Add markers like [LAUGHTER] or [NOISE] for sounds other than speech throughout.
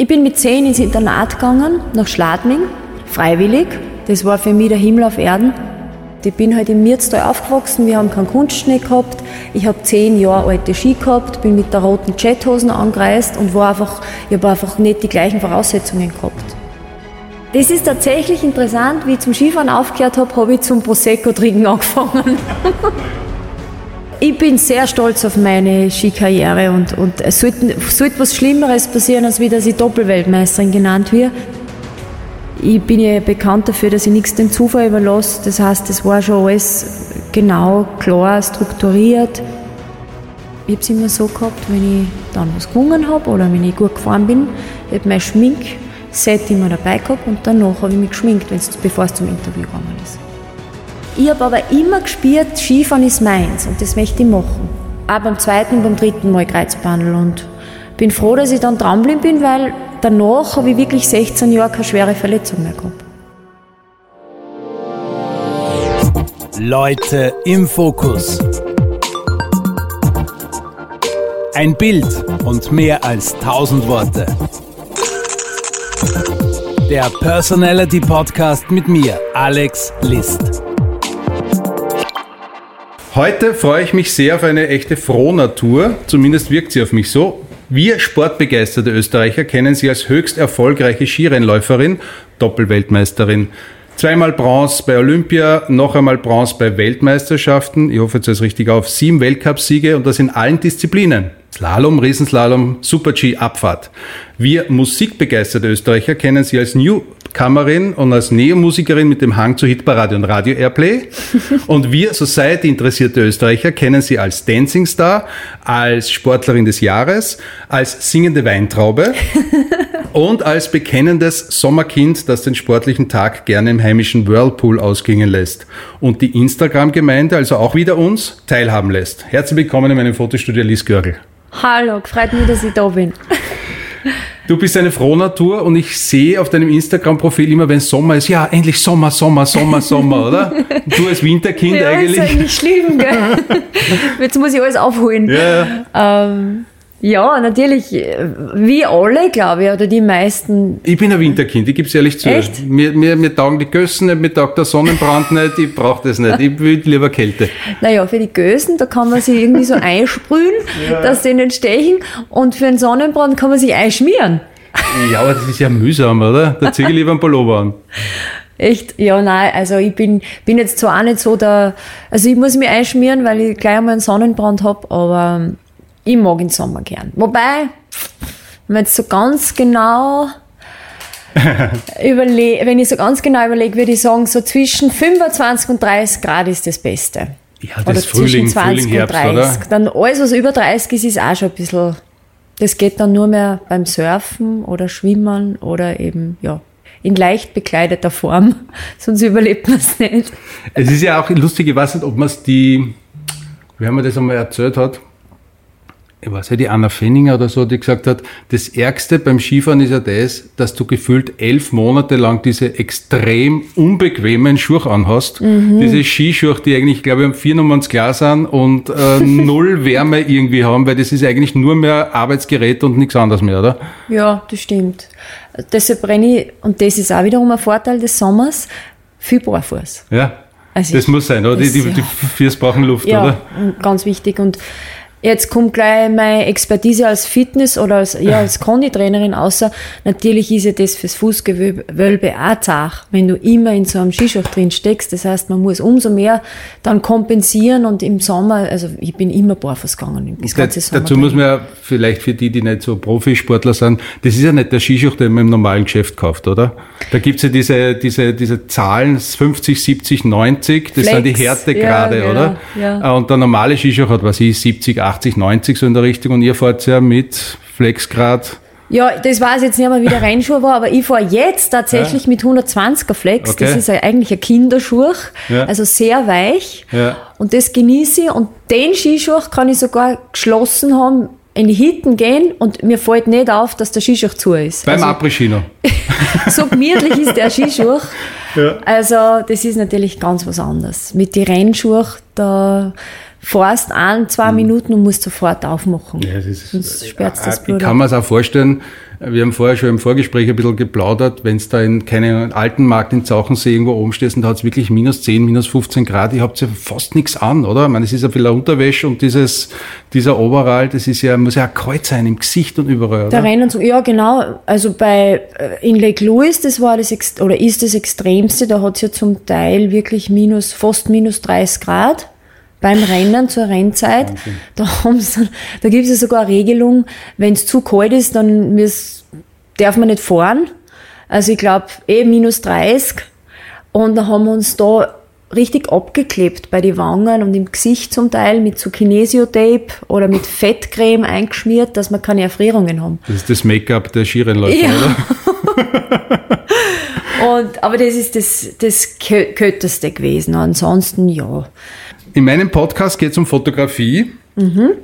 Ich bin mit zehn ins Internat gegangen, nach Schladming, freiwillig. Das war für mich der Himmel auf Erden. Ich bin halt im Mirztal aufgewachsen, wir haben keinen Kunstschnee gehabt. Ich habe zehn Jahre alte Ski gehabt, bin mit der roten Jethosen angereist und war einfach, ich habe einfach nicht die gleichen Voraussetzungen gehabt. Das ist tatsächlich interessant, wie ich zum Skifahren aufgehört habe, habe ich zum Prosecco trinken angefangen. [LAUGHS] ich bin sehr stolz auf meine Skikarriere und, und es sollte, sollte was Schlimmeres passieren, als wie dass ich Doppelweltmeisterin genannt werde ich bin ja bekannt dafür, dass ich nichts dem Zufall überlasse. Das heißt, es war schon alles genau, klar, strukturiert. Ich habe es immer so gehabt, wenn ich dann was gewungen habe oder wenn ich gut gefahren bin, ich habe mein Schminkset immer dabei gehabt und danach habe ich mich geschminkt, bevor es zum Interview gegangen ist. Ich habe aber immer gespürt, Skifahren ist meins und das möchte ich machen. Auch beim zweiten und beim dritten Mal Kreuzbandel und bin froh, dass ich dann dranbleiben bin, weil danach habe ich wirklich 16 Jahre keine schwere Verletzung mehr gehabt. Leute im Fokus. Ein Bild und mehr als 1000 Worte. Der Personality Podcast mit mir, Alex List. Heute freue ich mich sehr auf eine echte Frohnatur, zumindest wirkt sie auf mich so. Wir sportbegeisterte Österreicher kennen sie als höchst erfolgreiche Skirennläuferin, Doppelweltmeisterin. Zweimal Bronze bei Olympia, noch einmal Bronze bei Weltmeisterschaften. Ich hoffe, jetzt ist richtig auf. Sieben Weltcupsiege und das in allen Disziplinen. Slalom, Riesenslalom, Super-G, Abfahrt. Wir musikbegeisterte Österreicher kennen sie als Newcomerin und als Neomusikerin mit dem Hang zu Hitparade und Radio Airplay. [LAUGHS] und wir Society-interessierte Österreicher kennen sie als Dancing Star, als Sportlerin des Jahres, als singende Weintraube [LAUGHS] und als bekennendes Sommerkind, das den sportlichen Tag gerne im heimischen Whirlpool ausklingen lässt und die Instagram-Gemeinde, also auch wieder uns, teilhaben lässt. Herzlich willkommen in meinem Fotostudio Lies Görgel. Hallo, freut mich, dass ich da bin. Du bist eine Frohnatur und ich sehe auf deinem Instagram-Profil immer, wenn Sommer ist, ja, endlich Sommer, Sommer, Sommer, Sommer, oder? [LAUGHS] Du als Winterkind ja, eigentlich. Ist eigentlich schlimm, gell? [LAUGHS] Jetzt muss ich alles aufholen. Ja. Ähm, ja, natürlich, wie alle, glaube ich, oder die meisten. Ich bin ein Winterkind, ich gebe es ehrlich zu. Echt? Mir, mir, mir taugen die Gössen nicht, mir taugt der Sonnenbrand [LAUGHS] nicht, ich brauche das nicht, ich will lieber Kälte. Naja, für die Gösen, da kann man sich irgendwie so [LAUGHS] einsprühen, ja. dass die nicht stechen und für einen Sonnenbrand kann man sich einschmieren. Ja, aber das ist ja mühsam, oder? Da ziehe ich lieber einen Pullover an. Echt? Ja, nein, also ich bin, bin jetzt zwar auch nicht so der, also ich muss mich einschmieren, weil ich gleich einmal einen Sonnenbrand habe, aber ich mag den Sommer gern. Wobei, wenn man jetzt so ganz genau [LAUGHS] überlege, wenn ich so ganz genau überlege, würde ich sagen, so zwischen 25 und 30 Grad ist das Beste. Ja, das oder Frühling, zwischen 20 Frühling, Herbst, und 30. Oder? Dann alles, was über 30 ist, ist auch schon ein bisschen, das geht dann nur mehr beim Surfen oder Schwimmen oder eben, ja, in leicht bekleideter Form, [LAUGHS] sonst überlebt man es nicht. Es ist ja auch lustig, ich weiß nicht, ob man es die, wie haben wir das einmal erzählt hat, ich weiß ja, die Anna Fenninger oder so, die gesagt hat, das Ärgste beim Skifahren ist ja das, dass du gefühlt elf Monate lang diese extrem unbequemen Schuhe anhast. Mhm. Diese Skischuhe, die eigentlich, glaube ich, vier Nummern ins Glas sind und äh, [LAUGHS] null Wärme irgendwie haben, weil das ist eigentlich nur mehr Arbeitsgerät und nichts anderes mehr, oder? Ja, das stimmt. Deshalb brenne ich, und das ist auch wiederum ein Vorteil des Sommers, viel Barfuß. Ja. Also das muss sein, oder? Das, die, die, die Füße brauchen Luft, ja, oder? ganz wichtig. Und Jetzt kommt gleich meine Expertise als Fitness- oder als, ja, als [LAUGHS] Conditrainerin außer. Natürlich ist ja das fürs Fußgewölbe auch zach, wenn du immer in so einem Skischuh drin steckst. Das heißt, man muss umso mehr dann kompensieren und im Sommer, also ich bin immer barfuß gegangen. Das ganze Sommer dazu muss man ja vielleicht für die, die nicht so Profisportler sind, das ist ja nicht der Skischuh, den man im normalen Geschäft kauft, oder? Da gibt's ja diese, diese, diese Zahlen 50, 70, 90, das Flex. sind die Härtegrade, ja, oder? Ja. Und der normale Skischuh hat, was ich, 70, 80, 90 so in der Richtung und ihr fahrt ja mit Flexgrad. Ja, das weiß ich jetzt nicht mehr, wie der Rennschuh war, aber ich fahre jetzt tatsächlich ja. mit 120er Flex. Okay. Das ist eigentlich ein Kinderschuh, ja. also sehr weich. Ja. Und das genieße ich. Und den Skischuh kann ich sogar geschlossen haben, in die Hitten gehen und mir fällt nicht auf, dass der Skischuh zu ist. Beim also, [LAUGHS] so gemütlich ist der Skischuh. Ja. Also das ist natürlich ganz was anderes. Mit den Rennschuhen, da fährst ein, zwei Minuten und musst sofort aufmachen. Ja, das ist, Sonst sperrt's das äh, Blut Ich kann mir es auch vorstellen, wir haben vorher schon im Vorgespräch ein bisschen geplaudert, wenn es da in keine alten Markt in Zauchensee irgendwo oben stehst und da hat es wirklich minus 10, minus 15 Grad, ihr habt ja fast nichts an, oder? Ich meine, es ist ja viel Unterwäsche und dieses, dieser Overall, das ist ja, muss ja auch kalt sein im Gesicht und überall, Der oder? Rennanzug, ja genau. Also bei äh, in Lake Louise, das war das oder ist das Extremste, da hat's ja zum Teil wirklich minus, fast minus 30 Grad beim Rennen zur Rennzeit. Da, haben's dann, da gibt's ja sogar eine Regelung, wenn es zu kalt ist, dann darf man nicht fahren. Also ich glaube eh minus 30. Und da haben wir uns da richtig abgeklebt bei den Wangen und im Gesicht zum Teil mit so Kinesiotape oder mit Fettcreme eingeschmiert, dass wir keine Erfrierungen haben. Das ist das Make-up der Skirennläufer, Ja. oder? [LAUGHS] Und, aber das ist das, das Kö- Kötteste gewesen. Ansonsten, ja. In meinem Podcast geht es um Fotografie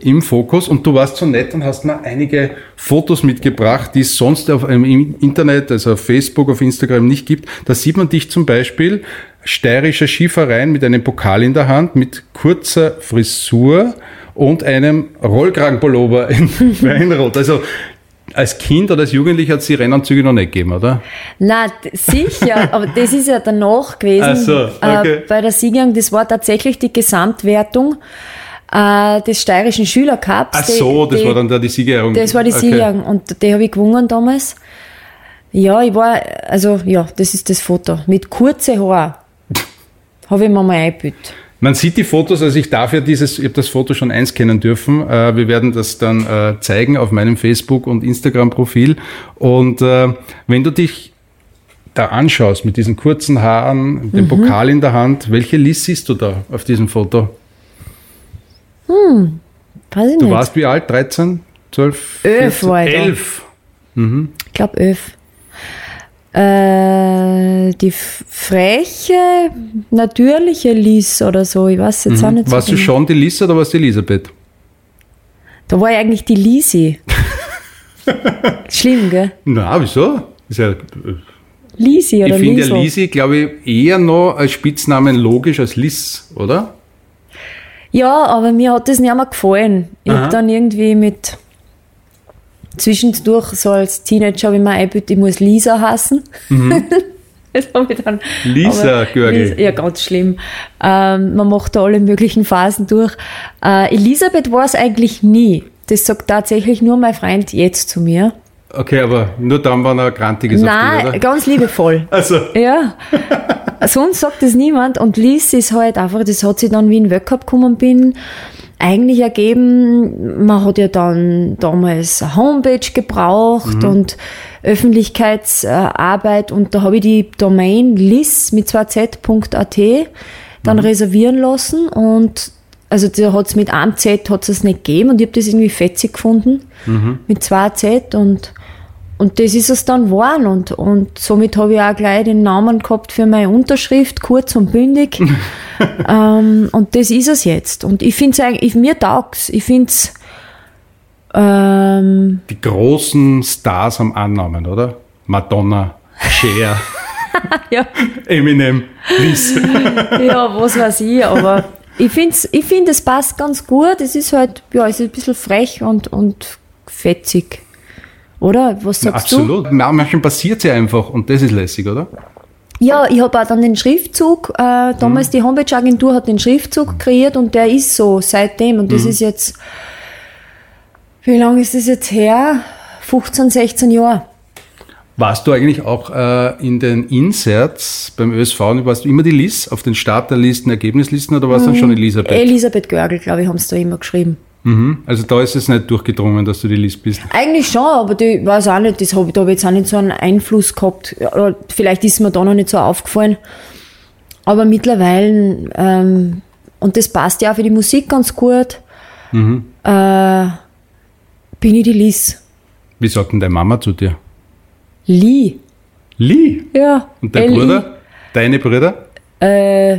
im Fokus und du warst so nett und hast mir einige Fotos mitgebracht, die es sonst auf, im Internet, also auf Facebook, auf Instagram nicht gibt. Da sieht man dich zum Beispiel steirischer Skiverein mit einem Pokal in der Hand, mit kurzer Frisur und einem Rollkragenpullover in [LAUGHS] Weinrot. Also als Kind oder als Jugendlicher hat es die Rennanzüge noch nicht gegeben, oder? Na, sicher, aber das ist ja danach gewesen. Ach so, okay. äh, bei der Siegerehrung, das war tatsächlich die Gesamtwertung äh, des steirischen Schülercups. Ach Die- so, das die- war dann da die Siegerehrung. Das war die Okay. Siegerehrung und die habe ich gewonnen damals. Ja, ich war, also ja, das ist das Foto. Mit kurze Haar [LAUGHS] habe ich mir mal eingebüht. Man sieht die Fotos, also ich darf ja dieses, ich habe das Foto schon einscannen dürfen. Äh, wir werden das dann äh, zeigen auf meinem Facebook- und Instagram-Profil. Und äh, wenn du dich da anschaust mit diesen kurzen Haaren, Mhm. dem Pokal in der Hand, welche Liz siehst du da auf diesem Foto? Weiß ich Du nicht. warst wie alt? 13? 12? Elf war ich da. 11. Ich glaube elf. Äh, die freche, natürliche Lies oder so, ich weiß jetzt auch nicht so Mhm. Warst du genau. schon die Liz oder warst du die Elisabeth? Da war ich eigentlich die Lisi. [LAUGHS] Schlimm, gell? Na, wieso? Ist ja, Lisi ich oder finde ja. Lisi, glaube ich, eher noch als Spitznamen logisch als Liz, oder? Ja, aber mir hat das nicht mehr gefallen. Ich habe dann irgendwie mit zwischendurch, so als Teenager, habe ich mir eingebildet, ich muss Lisa hassen. [LAUGHS] das habe ich dann. Mhm. Lisa, Görgel. Lisa- Ja, ganz schlimm. Ähm, man macht da alle möglichen Phasen durch. Äh, Elisabeth war es eigentlich nie. Das sagt tatsächlich nur mein Freund jetzt zu mir. Okay, aber nur dann, wenn er grantig ist auf Nein, dich, oder? ganz liebevoll. [LAUGHS] Also, Ja. Sonst sagt das niemand. Und Liz ist halt einfach, das hat sich dann, wie ich in den Weltcup gekommen bin, eigentlich ergeben, man hat ja dann damals eine Homepage gebraucht und Öffentlichkeitsarbeit. Und da habe ich die Domain liz mit 2z.at dann reservieren lassen. Und also da hat es mit einem Z hat's es nicht gegeben. Und ich habe das irgendwie fetzig gefunden mit zwei Z. Und und das ist es dann geworden und, und somit habe ich auch gleich den Namen gehabt für meine Unterschrift, kurz und bündig. [LAUGHS] ähm, und das ist es jetzt. Und ich finde es eigentlich, mir taugt's. Ich finde es, ähm, die großen Stars haben Annahmen, oder? Madonna, Cher, [LAUGHS] ja, Eminem, Liz. [LAUGHS] ja, was weiß ich, aber ich finde, ich find, es passt ganz gut. Es ist halt, ja, es ist ein bisschen frech und, und fetzig. Oder? Was sagst du? Absolut. Manchmal passiert sie einfach und das ist lässig, oder? Ja, ich habe auch dann den Schriftzug, äh, damals die Homepage-Agentur hat den Schriftzug kreiert und der ist so seitdem. Und das ist jetzt, wie lange ist das jetzt her? 15, 16 Jahre. Warst du eigentlich auch äh, in den Inserts beim ÖSV, warst du immer die Liz auf den Starterlisten, Ergebnislisten oder warst du dann schon Elisabeth? Elisabeth Görgel, glaube ich, haben sie da immer geschrieben. Mhm. Also da ist es nicht durchgedrungen, dass du die Liz bist. Eigentlich schon, aber die weiß auch nicht, das hab, da habe ich jetzt auch nicht so einen Einfluss gehabt. Oder vielleicht ist mir da noch nicht so aufgefallen. Aber mittlerweile, ähm, und das passt ja auch für die Musik ganz gut, äh, bin ich die Liz. Wie sagt denn deine Mama zu dir? Lee. Lee. Ja. Und dein L-I. Bruder? Deine Brüder? Äh,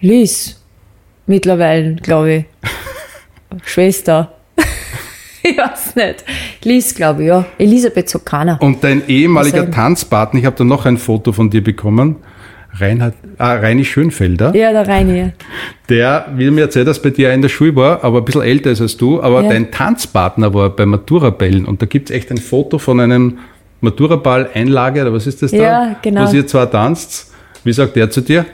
Liz. Mittlerweile, glaube ich. Schwester. [LAUGHS] ich weiß nicht. Liz, glaube ich, ja. Elisabeth keiner. Und dein ehemaliger. Tanzpartner, ich habe da noch ein Foto von dir bekommen, Reinhard, ah, Reini Schönfelder. Ja, der Reini. Der, wie du mir erzählt hast, bei dir in der Schule war, aber ein bisschen älter ist als du, aber Ja. dein Tanzpartner war bei Maturabällen und da gibt es echt ein Foto von einem Maturaball-Einlage, oder was ist das da? Ja, genau. Wo ihr zwar tanzt. Wie sagt der zu dir?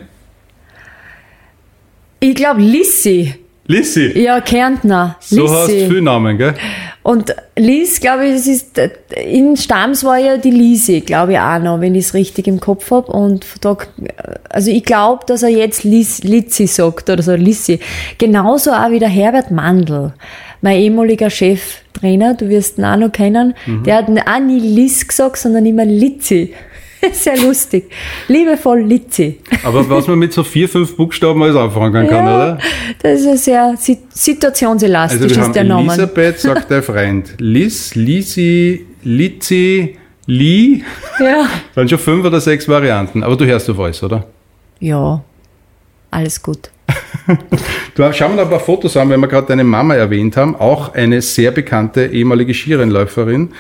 Ich glaube Lissi. Lissi. Ja, Kärntner. So hast du Lissi. viele Namen, gell? Und Lies, glaube ich, es ist, in Stams war ja die Lisi, glaube ich auch noch, wenn ich es richtig im Kopf habe. Und da, also ich glaube, dass er jetzt Lis, Litzi sagt oder so, Lissi. Genauso auch wie der Herbert Mandl, mein ehemaliger Cheftrainer, du wirst ihn auch noch kennen. Der hat auch nie Liz gesagt, sondern immer Litzi. [LAUGHS] Sehr lustig. Liebevoll Litzi. Aber was man mit so vier, fünf Buchstaben alles anfangen kann, oder? das ist ja sehr si- situationselastisch, Also wir ist haben der Name. Elisabeth, sagt der Freund. Liz, Lisi, Litzi, Li. Ja. [LAUGHS] Waren schon fünf oder sechs Varianten. Aber du hörst auf alles, oder? ja, alles gut. [LAUGHS] Du, schauen wir noch ein paar Fotos an, wenn wir gerade deine Mama erwähnt haben. Auch eine sehr bekannte ehemalige Skirennläuferin,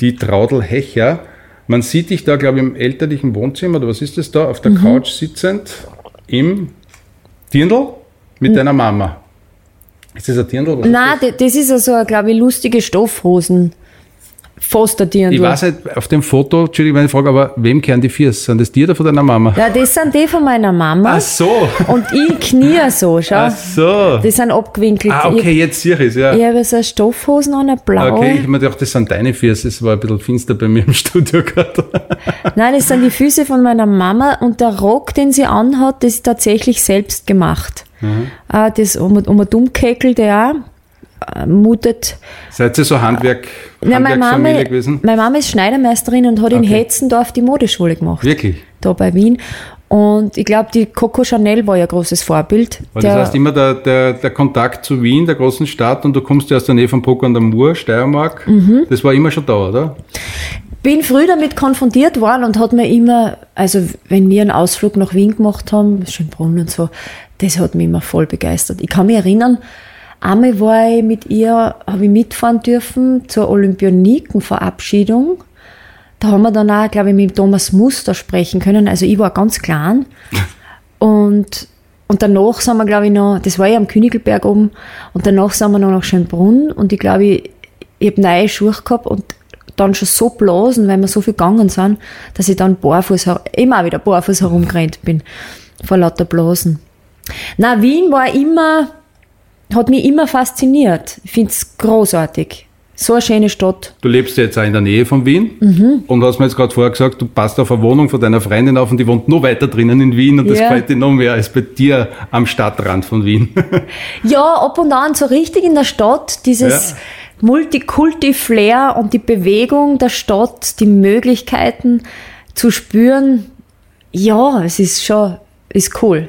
die Traudel Hecher. Man sieht dich da, glaube ich, im elterlichen Wohnzimmer, oder was ist das da, auf der Couch sitzend, im Dirndl mit deiner Mama. Ist das ein Dirndl? Was ist Nein, das? das, das ist also, glaube ich, lustige Stoffhosen. Fast Dirndl. Ich weiß nicht, auf dem Foto, Entschuldigung, meine Frage, aber wem kehren die Viers? Sind das die oder von deiner Mama? Ja, das sind die von meiner Mama. Ach so. Und ich knie so, schau. Ach so. Die sind abgewinkelt. Ah, okay, jetzt sehe ich es, ja. Ich, ich habe so eine Stoffhosen an, eine blaue. Okay, ich habe mir gedacht, das sind deine Viers. Es war ein bisschen finster bei mir im [LAUGHS] Studio gerade. Nein, das sind die Füße von meiner Mama und der Rock, den sie anhat, das ist tatsächlich selbst gemacht. Mhm. Äh, Das um, um ein Dummkäkel, der auch mutet. Seid ihr so Handwerk, Ja, Handwerksfamilie gewesen? meine Mama ist Schneidermeisterin und hat in Okay. Hetzendorf die Modeschule gemacht. Wirklich? da bei Wien. Und ich glaube, die Coco Chanel war ja ein großes Vorbild. Der- das heißt immer der, der, der Kontakt zu Wien, der großen Stadt, und du kommst ja aus der Nähe von Bruck an der Mur, Steiermark. Mhm. Das war immer schon da, oder? bin früh damit konfrontiert worden und hat mir immer, also wenn wir einen Ausflug nach Wien gemacht haben, Schönbrunn und so, das hat mich immer voll begeistert. Ich kann mich erinnern, einmal war ich mit ihr, habe ich mitfahren dürfen zur Olympioniken-Verabschiedung. Da haben wir dann auch, glaube ich, mit dem Thomas Muster sprechen können. Also ich war ganz klein. [LAUGHS] Und, und danach sind wir, glaube ich, noch, das war ja am Königelberg oben, und danach sind wir noch nach Schönbrunn und ich glaube, ich, ich habe neue Schuhe gehabt und dann schon so blasen, weil wir so viel gegangen sind, dass ich dann barfuß, immer wieder barfuß herumgerannt bin, vor lauter Blasen. Na, Wien war immer, hat mich immer fasziniert. Ich finde es großartig. So eine schöne Stadt. Du lebst ja jetzt auch in der Nähe von Wien Mhm. und hast mir jetzt gerade vorher gesagt, du passt auf eine Wohnung von deiner Freundin auf und die wohnt noch weiter drinnen in Wien und das Ja. gefällt dir noch mehr als bei dir am Stadtrand von Wien. [LAUGHS] Ja, ab und an so richtig in der Stadt, dieses Ja. Multikulti-Flair und die Bewegung der Stadt, die Möglichkeiten zu spüren. Ja, es ist schon, ist cool.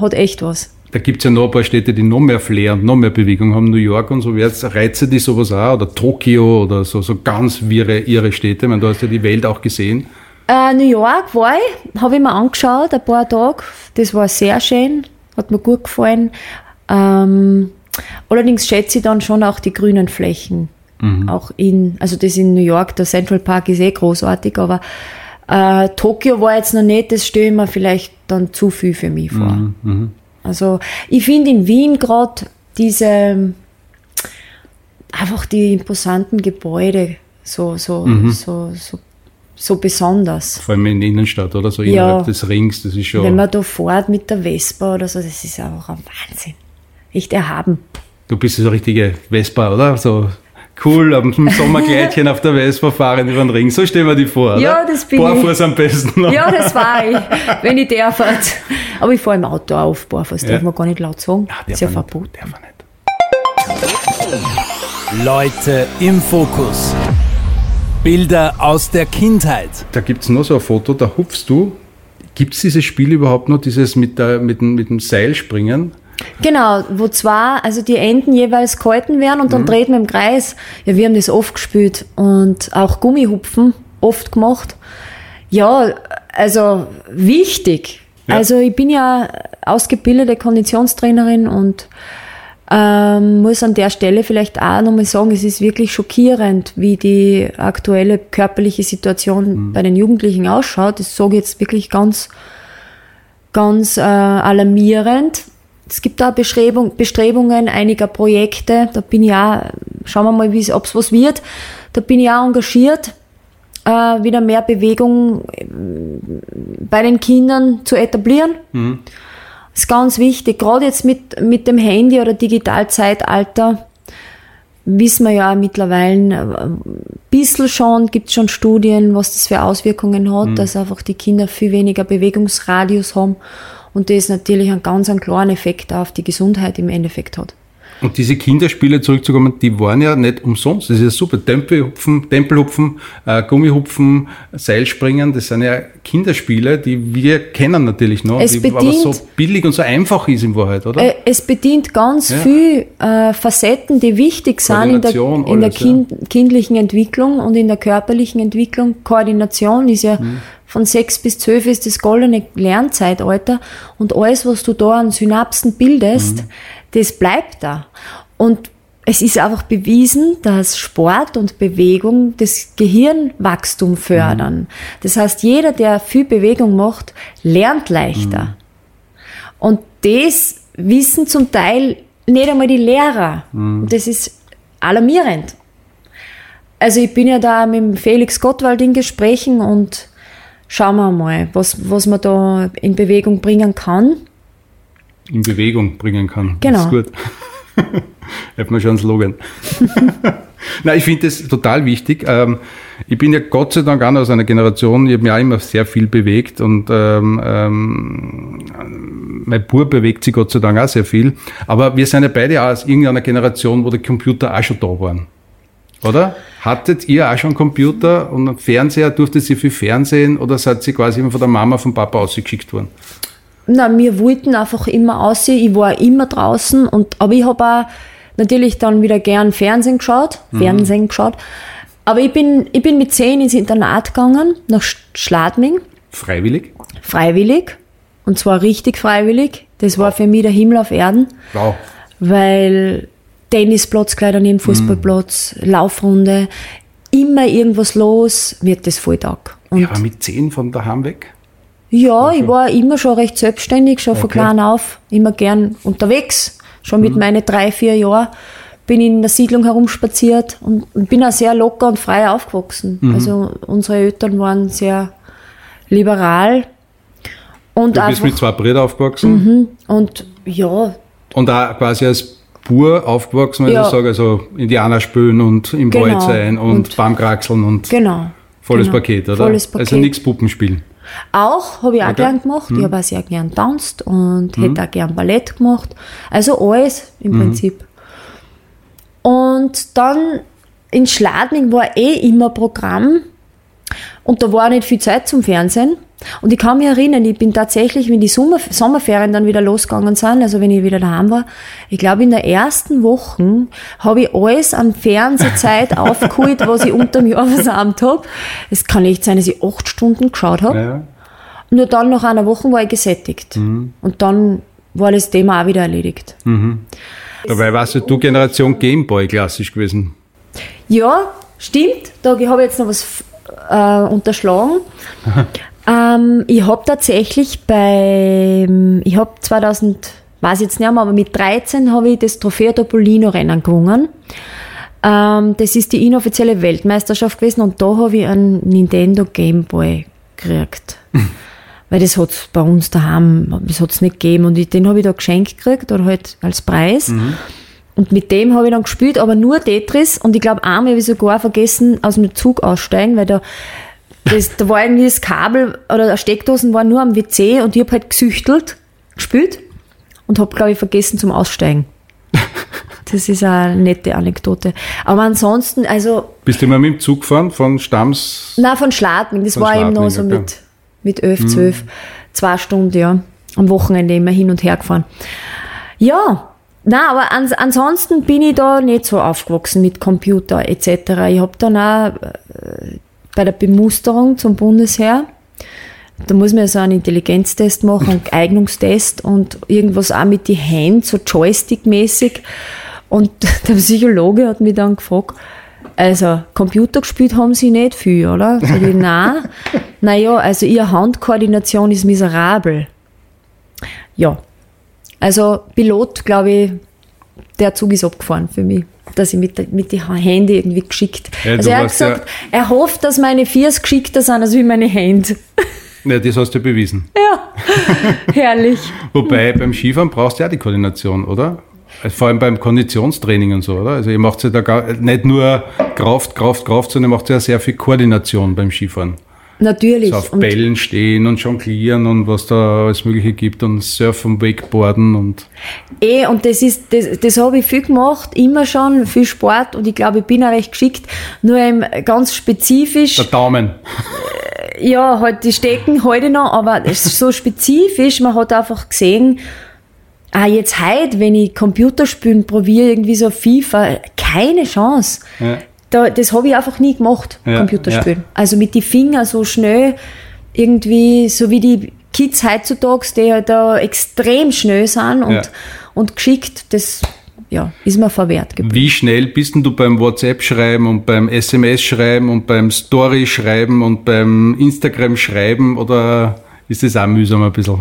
Hat echt was. Da gibt's ja noch ein paar Städte, die noch mehr Flair und noch mehr Bewegung haben. New York und so. Jetzt reize die sowas auch. Oder Tokio oder so, so ganz wirre, ihre Städte. Ich meine, du hast ja die Welt auch gesehen. Äh, New York war ich, habe ich mir angeschaut, ein paar Tage. Das war sehr schön, hat mir gut gefallen. Ähm, allerdings schätze ich dann schon auch die grünen Flächen. Auch in, also das in New York, der Central Park ist eh großartig, aber äh, Tokio war jetzt noch nicht, das stelle ich mir vielleicht dann zu viel für mich vor. Also ich finde in Wien gerade diese einfach die imposanten Gebäude so, so, so, so, so besonders. Vor allem in der Innenstadt oder so Ja. innerhalb des Rings. Das ist schon. Wenn man da fährt mit der Vespa oder so, das ist einfach ein Wahnsinn. Echt erhaben. Du bist so eine richtige Vespa, oder? So cool, am Sommerkleidchen auf der Vespa fahren über den Ring. So stellen wir die vor, oder? Ja, das bin ich. Barfuß am besten. noch. Ja, das war ich, wenn ich der fahrt. Aber ich fahre im Auto auf, barfuß, darf Ja. man gar nicht laut sagen. Ah, ist ja darf verboten. darf man nicht. Leute im Fokus. Bilder aus der Kindheit. Da gibt's noch so ein Foto, da hupfst du. Gibt's dieses Spiel überhaupt noch, dieses mit, der, mit, dem, mit dem Seilspringen? Genau, wo zwar, also die Enden jeweils gehalten werden Mhm. und dann dreht man im Kreis. Ja, wir haben das oft gespielt und auch Gummihupfen oft gemacht. Ja, also wichtig. Ja. Also ich bin ja ausgebildete Konditionstrainerin und ähm, muss an der Stelle vielleicht auch nochmal sagen, es ist wirklich schockierend, wie die aktuelle körperliche Situation Mhm. bei den Jugendlichen ausschaut. Das sage ich jetzt wirklich ganz ganz äh, alarmierend. Es gibt da Bestrebung, Bestrebungen einiger Projekte, da bin ich auch, schauen wir mal, ob es was wird, da bin ich auch engagiert, äh, wieder mehr Bewegung äh, bei den Kindern zu etablieren. Mhm. Das ist ganz wichtig, gerade jetzt mit, mit dem Handy oder Digitalzeitalter wissen wir ja mittlerweile ein äh, bisschen schon, gibt es schon Studien, was das für Auswirkungen hat, mhm. dass einfach die Kinder viel weniger Bewegungsradius haben und das natürlich einen ganz einen klaren Effekt auf die Gesundheit im Endeffekt hat. Und diese Kinderspiele zurückzukommen, die waren ja nicht umsonst. Das ist ja super. Tempelhupfen, Tempelhupfen, äh, Gummihupfen, Seilspringen, das sind ja Kinderspiele, die wir kennen natürlich noch, es die bedient, aber so billig und so einfach ist in Wahrheit, oder? Äh, es bedient ganz ja. viel äh, Facetten, die wichtig sind in der, in alles, der kind, ja. kindlichen Entwicklung und in der körperlichen Entwicklung. Koordination ist ja mhm. von sechs bis zwölf ist das goldene Lernzeitalter und alles, was du da an Synapsen bildest, mhm das bleibt da. Und es ist einfach bewiesen, dass Sport und Bewegung das Gehirnwachstum fördern. Mhm. Das heißt, jeder, der viel Bewegung macht, lernt leichter. Mhm. Und das wissen zum Teil nicht einmal die Lehrer. Mhm. Das ist alarmierend. Also ich bin ja da mit Felix Gottwald in Gesprächen und schauen wir mal, was, was man da in Bewegung bringen kann in Bewegung bringen kann. Genau. Das ist gut. [LAUGHS] Hat man schon einen Slogan. [LAUGHS] Nein, ich finde das total wichtig. Ähm, ich bin ja Gott sei Dank auch aus einer Generation, ich habe mich auch immer sehr viel bewegt und ähm, ähm, mein Bub bewegt sich Gott sei Dank auch sehr viel. Aber wir sind ja beide auch aus irgendeiner Generation, wo die Computer auch schon da waren. Oder? Hattet ihr auch schon Computer und einen Fernseher? Durftet ihr viel Fernsehen oder seid ihr quasi immer von der Mama, vom Papa ausgeschickt worden? Na, wir wollten einfach immer aussehen. Ich war immer draußen und, aber ich habe auch natürlich dann wieder gern Fernsehen geschaut, mhm. Fernsehen geschaut. Aber ich bin, ich bin mit zehn ins Internat gegangen, nach Schladming. Freiwillig? Freiwillig. Und zwar richtig freiwillig. Das war für mich der Himmel auf Erden. Wow. Weil Tennisplatz gleich daneben, Fußballplatz, mhm. Laufrunde, immer irgendwas los, wird das voll Tag. Und ja, mit zehn von daheim weg? Ja, ich war immer schon recht selbstständig, schon okay. von klein auf, immer gern unterwegs. Schon mit mhm. meinen drei, vier Jahren bin ich in der Siedlung herumspaziert und, und bin auch sehr locker und frei aufgewachsen. Mhm. Also unsere Eltern waren sehr liberal. Und du bist einfach, mit zwei Brüdern aufgewachsen? Mhm, und ja. Und auch quasi als Bur aufgewachsen, wenn ja. ich sage, also Indianer spielen und im genau. Wald sein und, und Baumkraxeln und genau. volles genau. Paket, oder? Volles Paket. Also nichts Puppenspielen. Auch, habe ich auch okay. gern gemacht. Mhm. Ich habe auch sehr gern tanzt und mhm. hätte auch gern Ballett gemacht. Also alles im mhm. Prinzip. Und dann in Schladming war eh immer Programm und da war nicht viel Zeit zum Fernsehen. Und ich kann mich erinnern, ich bin tatsächlich, wenn die Sommer Sommerferien dann wieder losgegangen sind, also wenn ich wieder daheim war, ich glaube in der ersten Woche habe ich alles an Fernsehzeit [LAUGHS] aufgeholt, was ich unter dem Jahr versammelt habe. Es kann nicht sein, dass ich acht Stunden geschaut habe. Ja. Nur dann nach einer Woche war ich gesättigt. Mhm. Und dann war das Thema auch wieder erledigt. Mhm. Dabei warst du Generation Gameboy klassisch gewesen. Ja, stimmt. Da habe ich jetzt noch was äh, unterschlagen. [LAUGHS] ähm, ich habe tatsächlich bei, ich habe 2000, weiß jetzt nicht mehr, aber mit 13 habe ich das Trofeo Topolino Rennen gewonnen. Ähm, das ist die inoffizielle Weltmeisterschaft gewesen und da habe ich einen Nintendo Game Boy gekriegt. Weil das hat es bei uns daheim, das hat es nicht gegeben und ich, den habe ich da geschenkt gekriegt oder halt als Preis. Mhm. Und mit dem habe ich dann gespielt, aber nur Tetris. Und ich glaube, einmal habe ich sogar vergessen, aus dem Zug aussteigen, weil da, das, da war irgendwie das Kabel oder die Steckdosen waren nur am WC und ich habe halt gesüchtelt, gespielt und habe, glaube ich, vergessen zum Aussteigen. Das ist eine nette Anekdote. Aber ansonsten, also. Bist du immer mit dem Zug gefahren? Von Stamms? Nein, von Schladming. Das war Schladming, eben noch so okay. mit, mit 11, 12, hm. zwei Stunden, ja. Am Wochenende immer hin und her gefahren. Ja, na, aber ans ansonsten bin ich da nicht so aufgewachsen mit Computer etc. Ich habe dann auch äh, bei der Bemusterung zum Bundesheer, da muss man ja so einen Intelligenztest machen, einen Eignungstest und irgendwas auch mit die Händen, so Joystick-mäßig. Und [LAUGHS] der Psychologe hat mich dann gefragt, also Computer gespielt haben sie nicht viel, oder? Sag ich, [LAUGHS] nein. naja, also ihre Handkoordination ist miserabel. ja. Also Pilot, glaube ich, der Zug ist abgefahren für mich, dass ich mit, mit dem Handy irgendwie geschickt. Ja, also er hat gesagt, er hofft, dass meine Viers geschickter sind als wie meine Hände. [LAUGHS] Ja, das hast du bewiesen. Ja, [LAUGHS] herrlich. Wobei beim Skifahren brauchst du ja die Koordination, oder? Also Vor allem beim Konditionstraining und so, oder? Also ihr macht ja da gar, nicht nur Kraft, Kraft, Kraft, sondern ihr macht ja sehr viel Koordination beim Skifahren. Natürlich. So auf Und- Bällen stehen und jonglieren und was da alles Mögliche gibt und Surfen, Wakeboarden und Eh, und das ist, das, das habe ich viel gemacht, immer schon, viel Sport und ich glaube, ich bin auch recht geschickt, nur eben ganz spezifisch, der Daumen. ja, halt die Stecken heute noch, aber es ist so spezifisch, man hat einfach gesehen, ah, jetzt heute, wenn ich Computerspielen probiere, irgendwie so FIFA, keine Chance. Ja. Da, das habe ich einfach nie gemacht, Ja, Computerspielen. Also mit die Finger so schnell, irgendwie, so wie die Kids heutzutage, die halt da extrem schnell sind und, Ja. und geschickt, das ja, ist mir verwehrt geblieben. Wie schnell bist denn du beim WhatsApp-Schreiben und beim SMS-Schreiben und beim Story-Schreiben und beim Instagram-Schreiben oder ist das auch mühsam ein bisschen?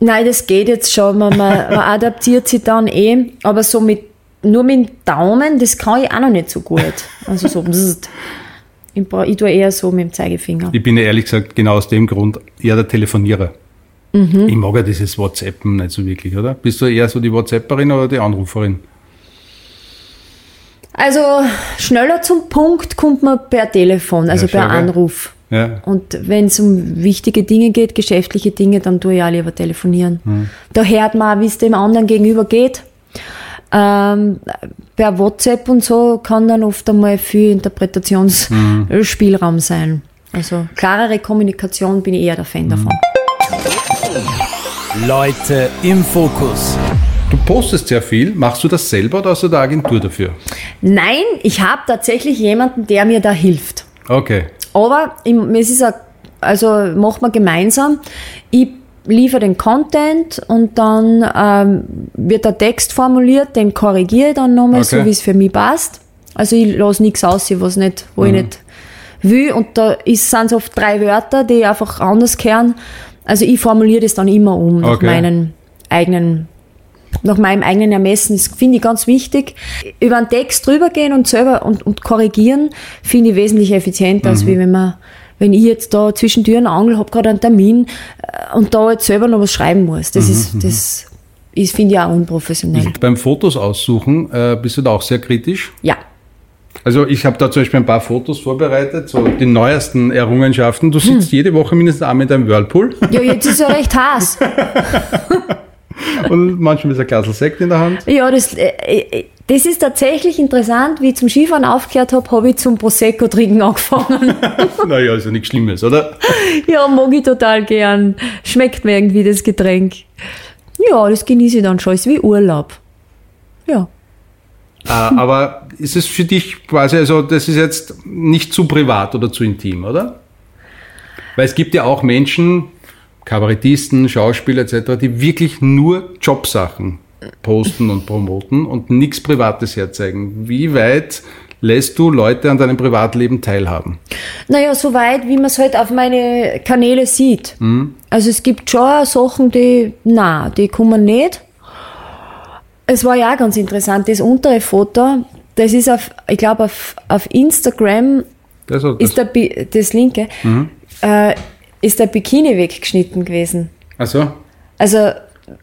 Nein, das geht jetzt schon. Man, man, [LAUGHS] man adaptiert sich dann eh. Aber so mit, nur mit dem Daumen, das kann ich auch noch nicht so gut. Also so, [LAUGHS] ich, ich tue eher so mit dem Zeigefinger. Ich bin ja ehrlich gesagt genau aus dem Grund eher der Telefonierer. Mhm. Ich mag ja dieses WhatsAppen nicht so wirklich, oder? Bist du eher so die WhatsApperin oder die Anruferin? Also schneller zum Punkt kommt man per Telefon, also Ja, per? Anruf. Ja. Und wenn es um wichtige Dinge geht, geschäftliche Dinge, dann tue ich auch lieber telefonieren. Hm. Da hört man wie es dem anderen gegenüber geht. Ähm, per WhatsApp und so kann dann oft einmal viel Interpretationsspielraum sein. Also klarere Kommunikation bin ich eher der Fan davon. Leute im Fokus. Du postest sehr viel. Machst du das selber oder hast du da Agentur dafür? Nein, ich habe tatsächlich jemanden, der mir da hilft. Okay. Aber im- es ist ein, also machen wir gemeinsam. Ich liefere den Content und dann ähm, wird der Text formuliert, den korrigiere ich dann nochmal, Okay. so wie es für mich passt. Also ich lasse nichts aus, was nicht, wo Mhm. ich nicht will. Und da sind es oft drei Wörter, die einfach anders kehren. Also ich formuliere das dann immer um nach Okay. meinen eigenen nach meinem eigenen Ermessen, das finde ich ganz wichtig. Über einen Text drüber gehen und selber und, und korrigieren, finde ich wesentlich effizienter, als wie wenn man, wenn ich jetzt da zwischen Tür und Angel habe gerade einen Termin äh, und da jetzt selber noch was schreiben muss. Das ist, das ist, finde ich auch unprofessionell. Beim Fotos aussuchen äh, bist du da auch sehr kritisch. Ja. Also ich habe da zum Beispiel ein paar Fotos vorbereitet, so die neuesten Errungenschaften. Du sitzt jede Woche mindestens einmal in deinem Whirlpool Ja, jetzt ist ja recht heiß. [LAUGHS] und manchmal ist ein Glas Sekt in der Hand. Ja, das, äh, äh, das ist tatsächlich interessant. Wie ich zum Skifahren aufgehört habe, habe ich zum Prosecco trinken angefangen. [LAUGHS] naja, ist ja nichts Schlimmes, oder? Ja, mag ich total gern. Schmeckt mir irgendwie das Getränk. Ja, das genieße ich dann schon. Ist wie Urlaub. Ja. Äh, aber ist es für dich quasi, also das ist jetzt nicht zu privat oder zu intim, oder? Weil es gibt ja auch Menschen, Kabarettisten, Schauspieler etc., die wirklich nur Jobsachen posten und promoten und nichts Privates herzeigen. Wie weit lässt du Leute an deinem Privatleben teilhaben? Naja, soweit, wie man es halt auf meine Kanäle sieht. Also es gibt schon Sachen, die, na, die kommen nicht. Es war ja auch ganz interessant, das untere Foto, das ist auf, ich glaube auf, auf Instagram Das, das, ist der, Bi- das linke, äh, ist der Bikini weggeschnitten gewesen. also, Also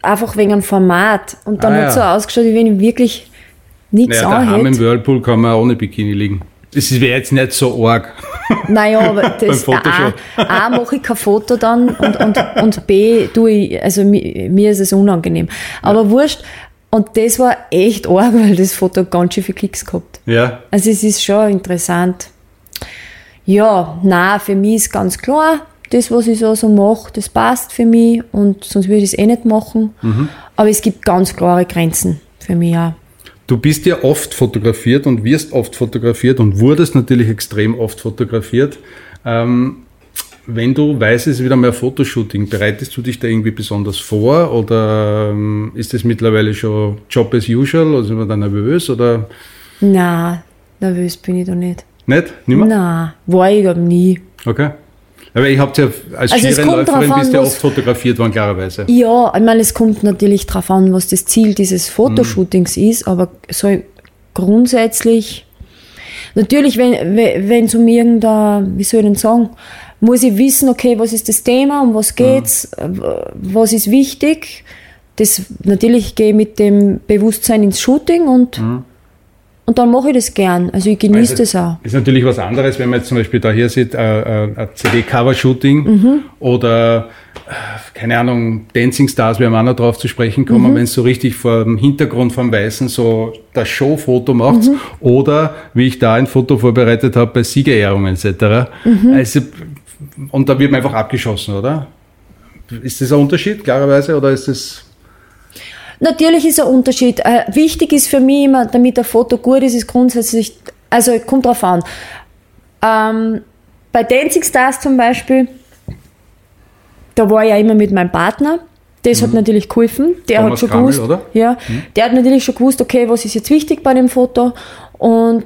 einfach wegen dem Format. Und dann Ah, hat ja. so ausgeschaut, wie wenn ich wirklich nichts naja, daheim im anhätte. Whirlpool kann man auch ohne Bikini liegen. Das wäre jetzt nicht so arg. [LAUGHS] Naja, aber [LAUGHS] das. A, A mache ich kein Foto dann und, und, und B tue ich, also mi, mir ist es unangenehm. Aber wurscht. Und das war echt arg, weil das Foto ganz schön viele Klicks gehabt. Ja, Also es ist schon interessant. Ja, na, für mich ist ganz klar, das, was ich so, so mache, das passt für mich und sonst würde ich es eh nicht machen. Aber es gibt ganz klare Grenzen für mich auch. Du bist ja oft fotografiert und wirst oft fotografiert und wurdest natürlich extrem oft fotografiert. Ähm, wenn du weißt, es ist wieder mehr Fotoshooting, bereitest du dich da irgendwie besonders vor oder ähm, ist das mittlerweile schon Job as usual? Also sind wir da nervös oder Na, nervös bin ich da nicht. nicht? Nimmer? Na, war ich aber nie. Okay. Aber ich habe ja als Also Skirennläuferin bist du ja oft fotografiert worden, klarerweise. Ja, ich meine, es kommt natürlich darauf an, was das Ziel dieses Fotoshootings ist, aber so grundsätzlich, natürlich, wenn es um irgendein, wie soll ich denn sagen, muss ich wissen, okay, was ist das Thema, um was geht's, äh, was ist wichtig. Das, natürlich gehe ich mit dem Bewusstsein ins Shooting und, und dann mache ich das gern. Also ich genieße Also, das auch. Ist natürlich was anderes, wenn man jetzt zum Beispiel da hier sieht, äh, äh, ein CD-Cover-Shooting Mhm. oder, äh, keine Ahnung, Dancing Stars, wir haben auch noch drauf zu sprechen kommen, Mhm. wenn es so richtig vor dem Hintergrund vom Weißen so das Showfoto macht Mhm. oder wie ich da ein Foto vorbereitet habe bei Siegerehrungen etc. Mhm. Also, und da wird man einfach abgeschossen, oder? Ist das ein Unterschied, klarerweise, oder ist das... Natürlich ist ein Unterschied. Äh, wichtig ist für mich immer, damit ein Foto gut ist, ist grundsätzlich, also kommt drauf an. Ähm, bei Dancing Stars zum Beispiel, da war ich ja immer mit meinem Partner. Das hat natürlich geholfen. Der Mhm. Thomas hat schon Krammel, gewusst, oder? Mhm. ja, der hat natürlich schon gewusst, okay, was ist jetzt wichtig bei dem Foto. Und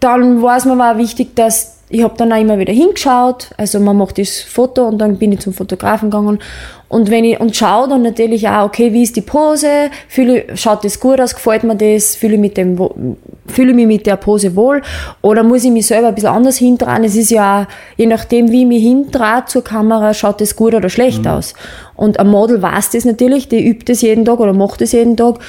dann war es mir auch wichtig, dass ich habe dann auch immer wieder hingeschaut. Also man macht das Foto und dann bin ich zum Fotografen gegangen. Und wenn ich und schaue dann natürlich auch, okay, wie ist die Pose? Fühle, schaut das gut aus? Gefällt mir das? Fühle ich mit dem, fühle ich mich mit der Pose wohl? Oder muss ich mich selber ein bisschen anders hindrehen? Es ist ja je nachdem, wie ich mich hindrehe zur Kamera, schaut das gut oder schlecht aus. Und ein Model weiß das natürlich, die übt das jeden Tag oder macht das jeden Tag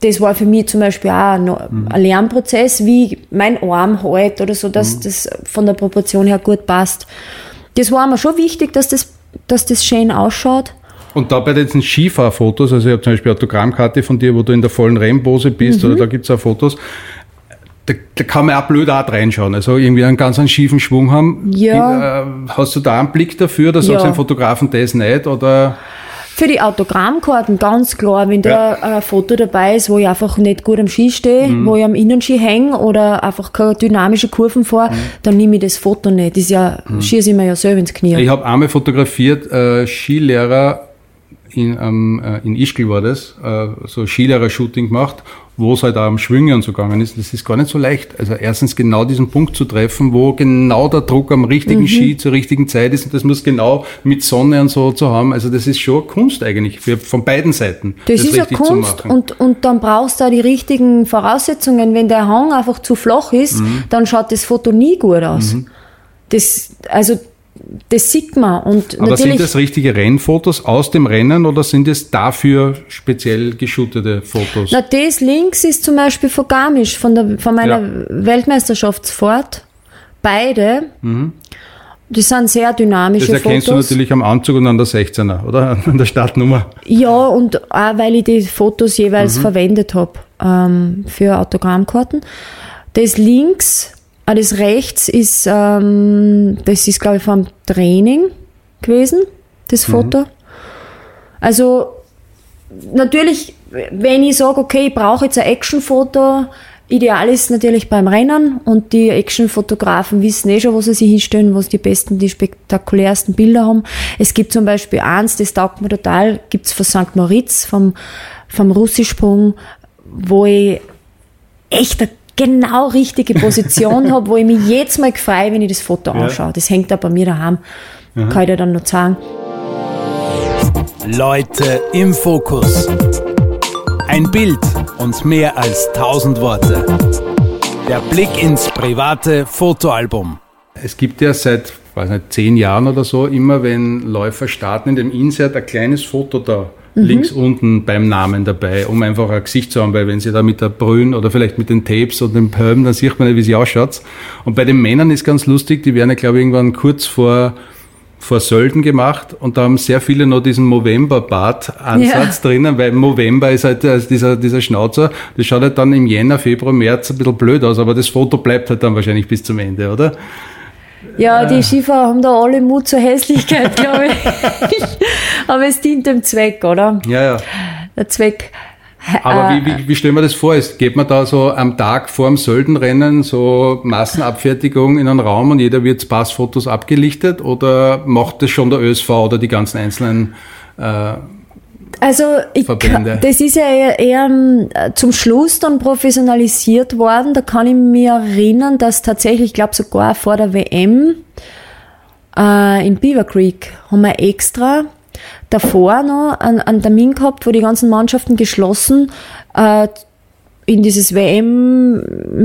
das war für mich zum Beispiel auch noch ein Lernprozess, wie mein Arm halt oder so, dass das von der Proportion her gut passt. Das war mir schon wichtig, dass das, dass das schön ausschaut. Und da bei diesen Skifahrfotos, also ich habe zum Beispiel Autogrammkarte von dir, wo du in der vollen Rennpose bist, Mhm. oder da gibt's auch Fotos, da, da kann man auch blöd Art reinschauen. Also irgendwie einen ganz einen schiefen Schwung haben. Ja. Äh, Hast du da einen Blick dafür, sagst Ja. du dem Fotografen das nicht? Oder Für die Autogrammkarten ganz klar, wenn da ein Foto dabei ist, wo ich einfach nicht gut am Ski stehe, wo ich am Innenski hänge oder einfach keine dynamische Kurven fahre, dann nehme ich das Foto nicht. Das ist ja, schieße ich mir ja selber ins Knie. ich habe einmal fotografiert, äh, Skilehrer in, ähm, äh, in Ischgl war das, äh, so Skilehrer-Shooting gemacht, wo es halt auch Schwünge und so gegangen ist. Das ist gar nicht so leicht. Also erstens genau diesen Punkt zu treffen, wo genau der Druck am richtigen Mhm. Ski zur richtigen Zeit ist und das muss genau mit Sonne und so zu haben. Also das ist schon Kunst eigentlich, für, von beiden Seiten. Das, ist ja Kunst und, und dann brauchst du auch die richtigen Voraussetzungen. Wenn der Hang einfach zu flach ist, Mhm. dann schaut das Foto nie gut aus. Das, also, das sieht man. Und Aber sind das richtige Rennfotos aus dem Rennen oder sind es dafür speziell geshootete Fotos? na, das links ist zum Beispiel von Garmisch, von, der, von meiner Ja. Weltmeisterschaftsfahrt. Beide. Die sind sehr Mhm. Das dynamische erkennst Fotos. du natürlich am Anzug und an der 16er, oder? [LAUGHS] An der Startnummer. Ja, und auch weil ich die Fotos jeweils verwendet habe ähm, für Autogrammkarten. Das links, das rechts ist, ähm, das ist glaube ich vom Training gewesen, das Foto. Also natürlich, wenn ich sage, okay, ich brauche jetzt ein Actionfoto, ideal ist natürlich beim Rennen und die Actionfotografen wissen eh schon, wo sie sich hinstellen, was die besten, die spektakulärsten Bilder haben. Es gibt zum Beispiel eins, das taugt mir total, gibt's von St. Moritz, vom, vom Russisprung, wo ich echt eine genau richtige Position [LAUGHS] habe, wo ich mich jedes Mal freue, wenn ich das Foto anschaue. Das hängt da bei mir daheim. Kann ich dir dann noch sagen. Leute im Fokus. Ein Bild und mehr als tausend Worte. Der Blick ins private Fotoalbum. Es gibt ja seit, weiß nicht, zehn Jahren oder so, immer wenn Läufer starten, in dem Insert ein kleines Foto da links unten beim Namen dabei, um einfach ein Gesicht zu haben, weil wenn sie da mit der Brühen oder vielleicht mit den Tapes oder dem Perm, dann sieht man nicht, wie sie ausschaut. Und bei den Männern ist ganz lustig, die werden ja, glaube ich, irgendwann kurz vor vor Sölden gemacht und da haben sehr viele noch diesen Movember-Bart-Ansatz drinnen, weil Movember ist halt äh, dieser, dieser Schnauzer, das schaut halt dann im Jänner, Februar, März ein bisschen blöd aus, aber das Foto bleibt halt dann wahrscheinlich bis zum Ende, oder? Ja, die Skifahrer haben da alle Mut zur Hässlichkeit, [LAUGHS] glaube ich. Aber es dient dem Zweck, oder? Ja, ja. Der Zweck. Aber äh, wie, wie, wie stellen wir das vor? Ist, geht man da so am Tag vor dem Söldenrennen so Massenabfertigung in einen Raum und jeder wird Passfotos abgelichtet oder macht das schon der ÖSV oder die ganzen einzelnen äh, Also, ich, Verbände. das ist ja eher, eher ähm, zum Schluss dann professionalisiert worden. Da kann ich mich erinnern, dass tatsächlich, ich glaube sogar vor der WM, äh, in Beaver Creek haben wir extra davor noch einen, einen Termin gehabt, wo die ganzen Mannschaften geschlossen äh, in dieses WM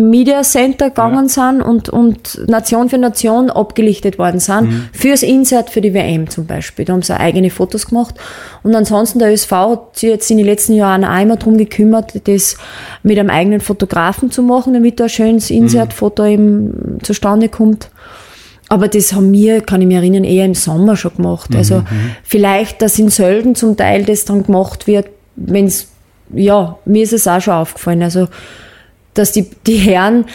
Media Center gegangen ja. sind und, und Nation für Nation abgelichtet worden sind. Mhm. Fürs Insert für die WM zum Beispiel. Da haben sie eigene Fotos gemacht. Und ansonsten der ÖSV hat sich jetzt in den letzten Jahren auch immer darum gekümmert, das mit einem eigenen Fotografen zu machen, damit da ein schönes mhm. Insert-Foto eben zustande kommt. Aber das haben wir, kann ich mich erinnern, eher im Sommer schon gemacht. Mhm. Also mhm. vielleicht, dass in Sölden zum Teil das dann gemacht wird, wenn es ja, mir ist es auch schon aufgefallen. Also, dass die, die Herren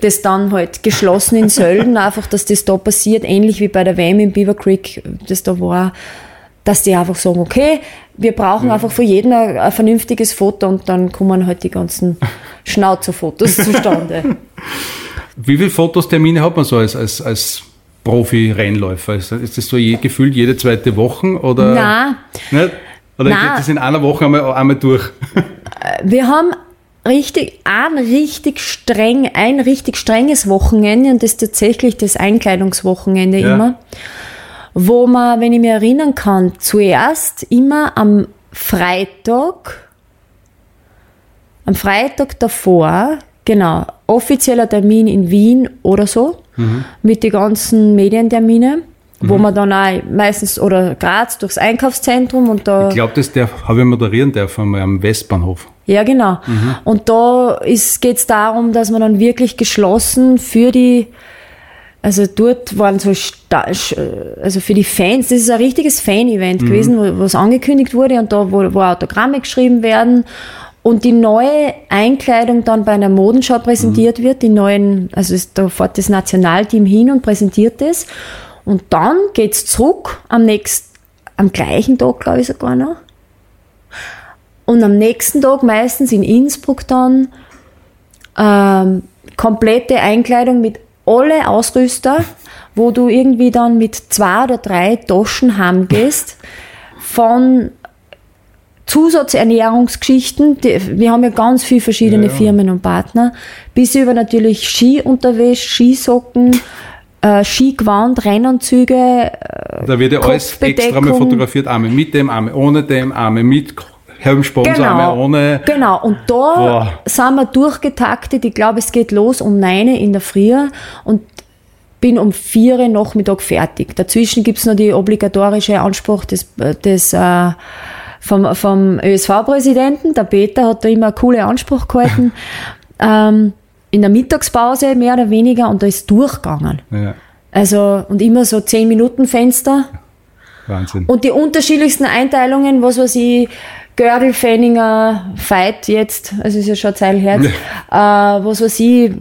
das dann halt geschlossen in Sölden, [LAUGHS] einfach, dass das da passiert, ähnlich wie bei der WM in Beaver Creek, das da war, dass die einfach sagen, okay, wir brauchen ja. einfach für jeden ein, ein, vernünftiges Foto und dann kommen halt die ganzen [LAUGHS] Schnauzerfotos zustande. [LAUGHS] Wie viele Fotostermine hat man so als, als, als Profi-Rennläufer? Ist das so je, gefühlt jede zweite Woche? Oder? Nein. Nicht? Oder Nein. geht das in einer Woche einmal, einmal durch? Äh, wir haben richtig, ein richtig streng, ein richtig strenges Wochenende und das ist tatsächlich das Einkleidungswochenende ja. immer, wo man, wenn ich mich erinnern kann, zuerst immer am Freitag, am Freitag davor, genau, offizieller Termin in Wien oder so, mhm. mit den ganzen Medienterminen wo mhm. man dann auch meistens, oder Graz durchs Einkaufszentrum und da. Ich glaube, das habe ich moderieren dürfen am Westbahnhof. Ja, genau. Mhm. Und da geht es darum, dass man dann wirklich geschlossen für die, also dort waren so, also für die Fans, das ist ein richtiges Fan-Event mhm. gewesen, wo was angekündigt wurde und da, wo, wo Autogramme geschrieben werden und die neue Einkleidung dann bei einer Modenschau präsentiert mhm. wird, die neuen, also da fährt das Nationalteam hin und präsentiert das. Und dann geht's zurück am nächsten, am gleichen Tag, glaube ich sogar noch. Und am nächsten Tag meistens in Innsbruck dann ähm, komplette Einkleidung mit alle Ausrüster, wo du irgendwie dann mit zwei oder drei Taschen heimgehst von Zusatzernährungsgeschichten, die, wir haben ja ganz viele verschiedene ja, ja. Firmen und Partner, bis über natürlich Skiunterwäsche, Skisocken, äh, Skigewand, Rennanzüge. Äh, da wird ja alles extra mal fotografiert, Arme mit dem, Arme ohne dem, Arme mit Helmsponsarme genau, ohne. Genau, und da Boah. sind wir durchgetaktet. Ich glaube, es geht los um neun in der Früh und bin um vier Nachmittag fertig. Dazwischen gibt's noch die obligatorische Anspruch des, des äh, vom, vom ÖSV-Präsidenten. Der Peter hat da immer coole Anspruch gehalten. [LAUGHS] ähm, in der Mittagspause mehr oder weniger und da ist durchgegangen. Ja. Also, und immer so 10 Minuten Fenster. Wahnsinn. Und die unterschiedlichsten Einteilungen, was weiß ich, Görl, Fenninger, Fight jetzt, also ist ja schon Zeil her, äh, was weiß ich,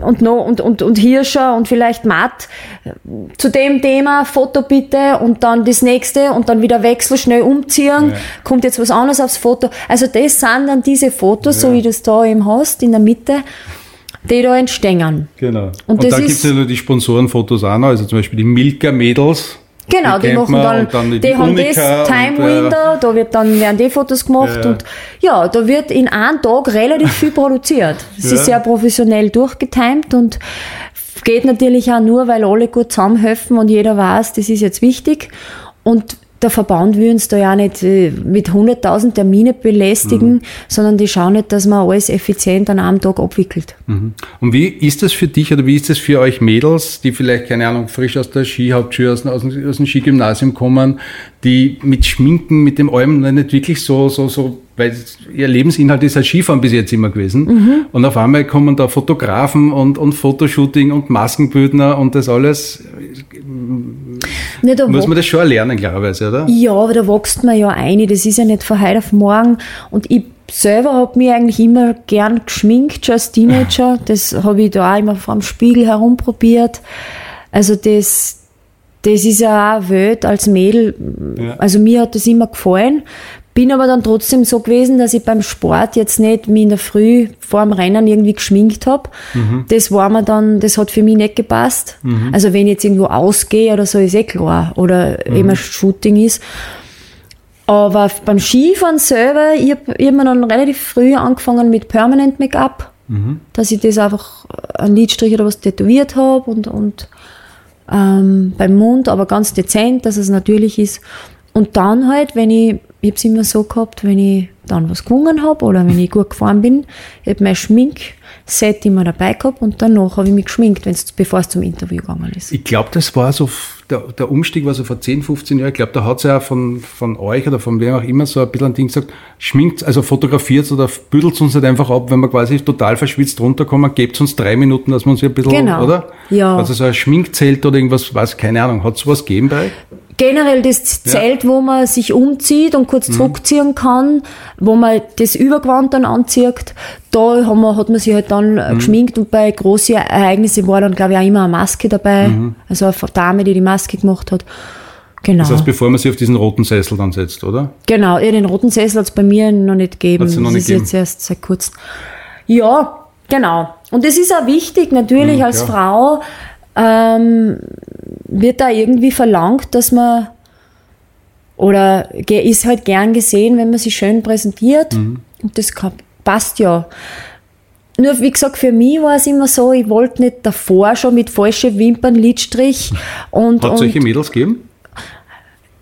und, no, und, und, und Hirscher und vielleicht Matt, zu dem Thema, Foto bitte und dann das nächste und dann wieder Wechsel, schnell umziehen, ja. kommt jetzt was anderes aufs Foto. Also das sind dann diese Fotos, ja. so wie du es da eben hast, in der Mitte die da entstehen. Genau. Und, und da gibt es ja nur die Sponsorenfotos auch noch, also zum Beispiel die Milka Mädels. Genau, die, die machen dann, dann die, die haben das Time und, äh, Window, da wird dann, werden die Fotos gemacht ja. und ja, da wird in einem Tag relativ viel produziert. Es ja. ist sehr professionell durchgetimt und geht natürlich auch nur, weil alle gut zusammenhelfen und jeder weiß, das ist jetzt wichtig. Und der Verband will uns da ja nicht äh, mit 100.000 Termine belästigen, mhm. sondern die schauen nicht, dass man alles effizient an einem Tag abwickelt. Mhm. Und wie ist das für dich oder wie ist das für euch Mädels, die vielleicht, keine Ahnung, frisch aus der Skihauptschule, aus, aus, aus dem Skigymnasium kommen, die mit Schminken, mit dem allem nicht wirklich so, so, so weil ihr Lebensinhalt ist halt Skifahren bis jetzt immer gewesen. Mhm. Und auf einmal kommen da Fotografen und, und Fotoshooting und Maskenbildner und das alles. Da muss man das schon erlernen, klarerweise, oder? Ja, aber da wächst man ja ein. Das ist ja nicht von heute auf morgen. Und ich selber habe mich eigentlich immer gern geschminkt, schon als Teenager. Das habe ich da auch immer vor dem Spiegel herumprobiert. Also das, das ist ja auch eine Welt als Mädel. Ja. Also mir hat das immer gefallen. Bin aber dann trotzdem so gewesen, dass ich beim Sport jetzt nicht mich in der Früh vor dem Rennen irgendwie geschminkt habe. Mhm. Das war mir dann, das hat für mich nicht gepasst. Mhm. Also wenn ich jetzt irgendwo ausgehe oder so, ist eh klar. Oder mhm. ein Shooting ist. Aber beim Skifahren selber, ich habe hab mir dann relativ früh angefangen mit Permanent Make-up. Mhm. Dass ich das einfach ein Lidstrich oder was tätowiert habe und, und ähm, beim Mund, aber ganz dezent, dass es natürlich ist. Und dann halt, wenn ich, ich habe es immer so gehabt, wenn ich dann was gewungen habe oder wenn ich gut gefahren bin, ich habe mein Schminkset immer dabei gehabt und danach habe ich mich geschminkt, bevor es zum Interview gegangen ist. Ich glaube, das war so, der, der Umstieg war so vor 10, 15 Jahren. Ich glaube, da hat es ja von, von euch oder von wem auch immer so ein bisschen ein Ding gesagt, schminkt, also fotografiert oder büdelt uns nicht einfach ab, wenn wir quasi total verschwitzt runterkommen, gebt uns drei Minuten, dass wir uns hier ein bisschen, Genau. oder? Ja. Also so ein Schminkzelt oder irgendwas, weiß keine Ahnung. Hat es sowas gegeben bei euch? Generell das Zelt, wo man sich umzieht und kurz zurückziehen kann, wo man das Übergewand dann anzieht, da haben wir, hat man sich halt dann äh, geschminkt und bei großen Ereignissen war dann, glaube ich, auch immer eine Maske dabei. Also eine Dame, die die Maske gemacht hat. Genau. Das heißt, bevor man sich auf diesen roten Sessel dann setzt, oder? Genau, ja, den roten Sessel hat es bei mir noch nicht gegeben. Hat's noch das nicht ist gegeben. jetzt erst seit kurzem. Ja, genau. Und das ist auch wichtig, natürlich Mhm, als ja. Frau ähm, wird da irgendwie verlangt, dass man oder ist halt gern gesehen, wenn man sich schön präsentiert. Mhm. Und das passt ja. Nur, wie gesagt, für mich war es immer so, ich wollte nicht davor schon mit falschen Wimpern, Lidstrich und, Hat es solche Mädels gegeben?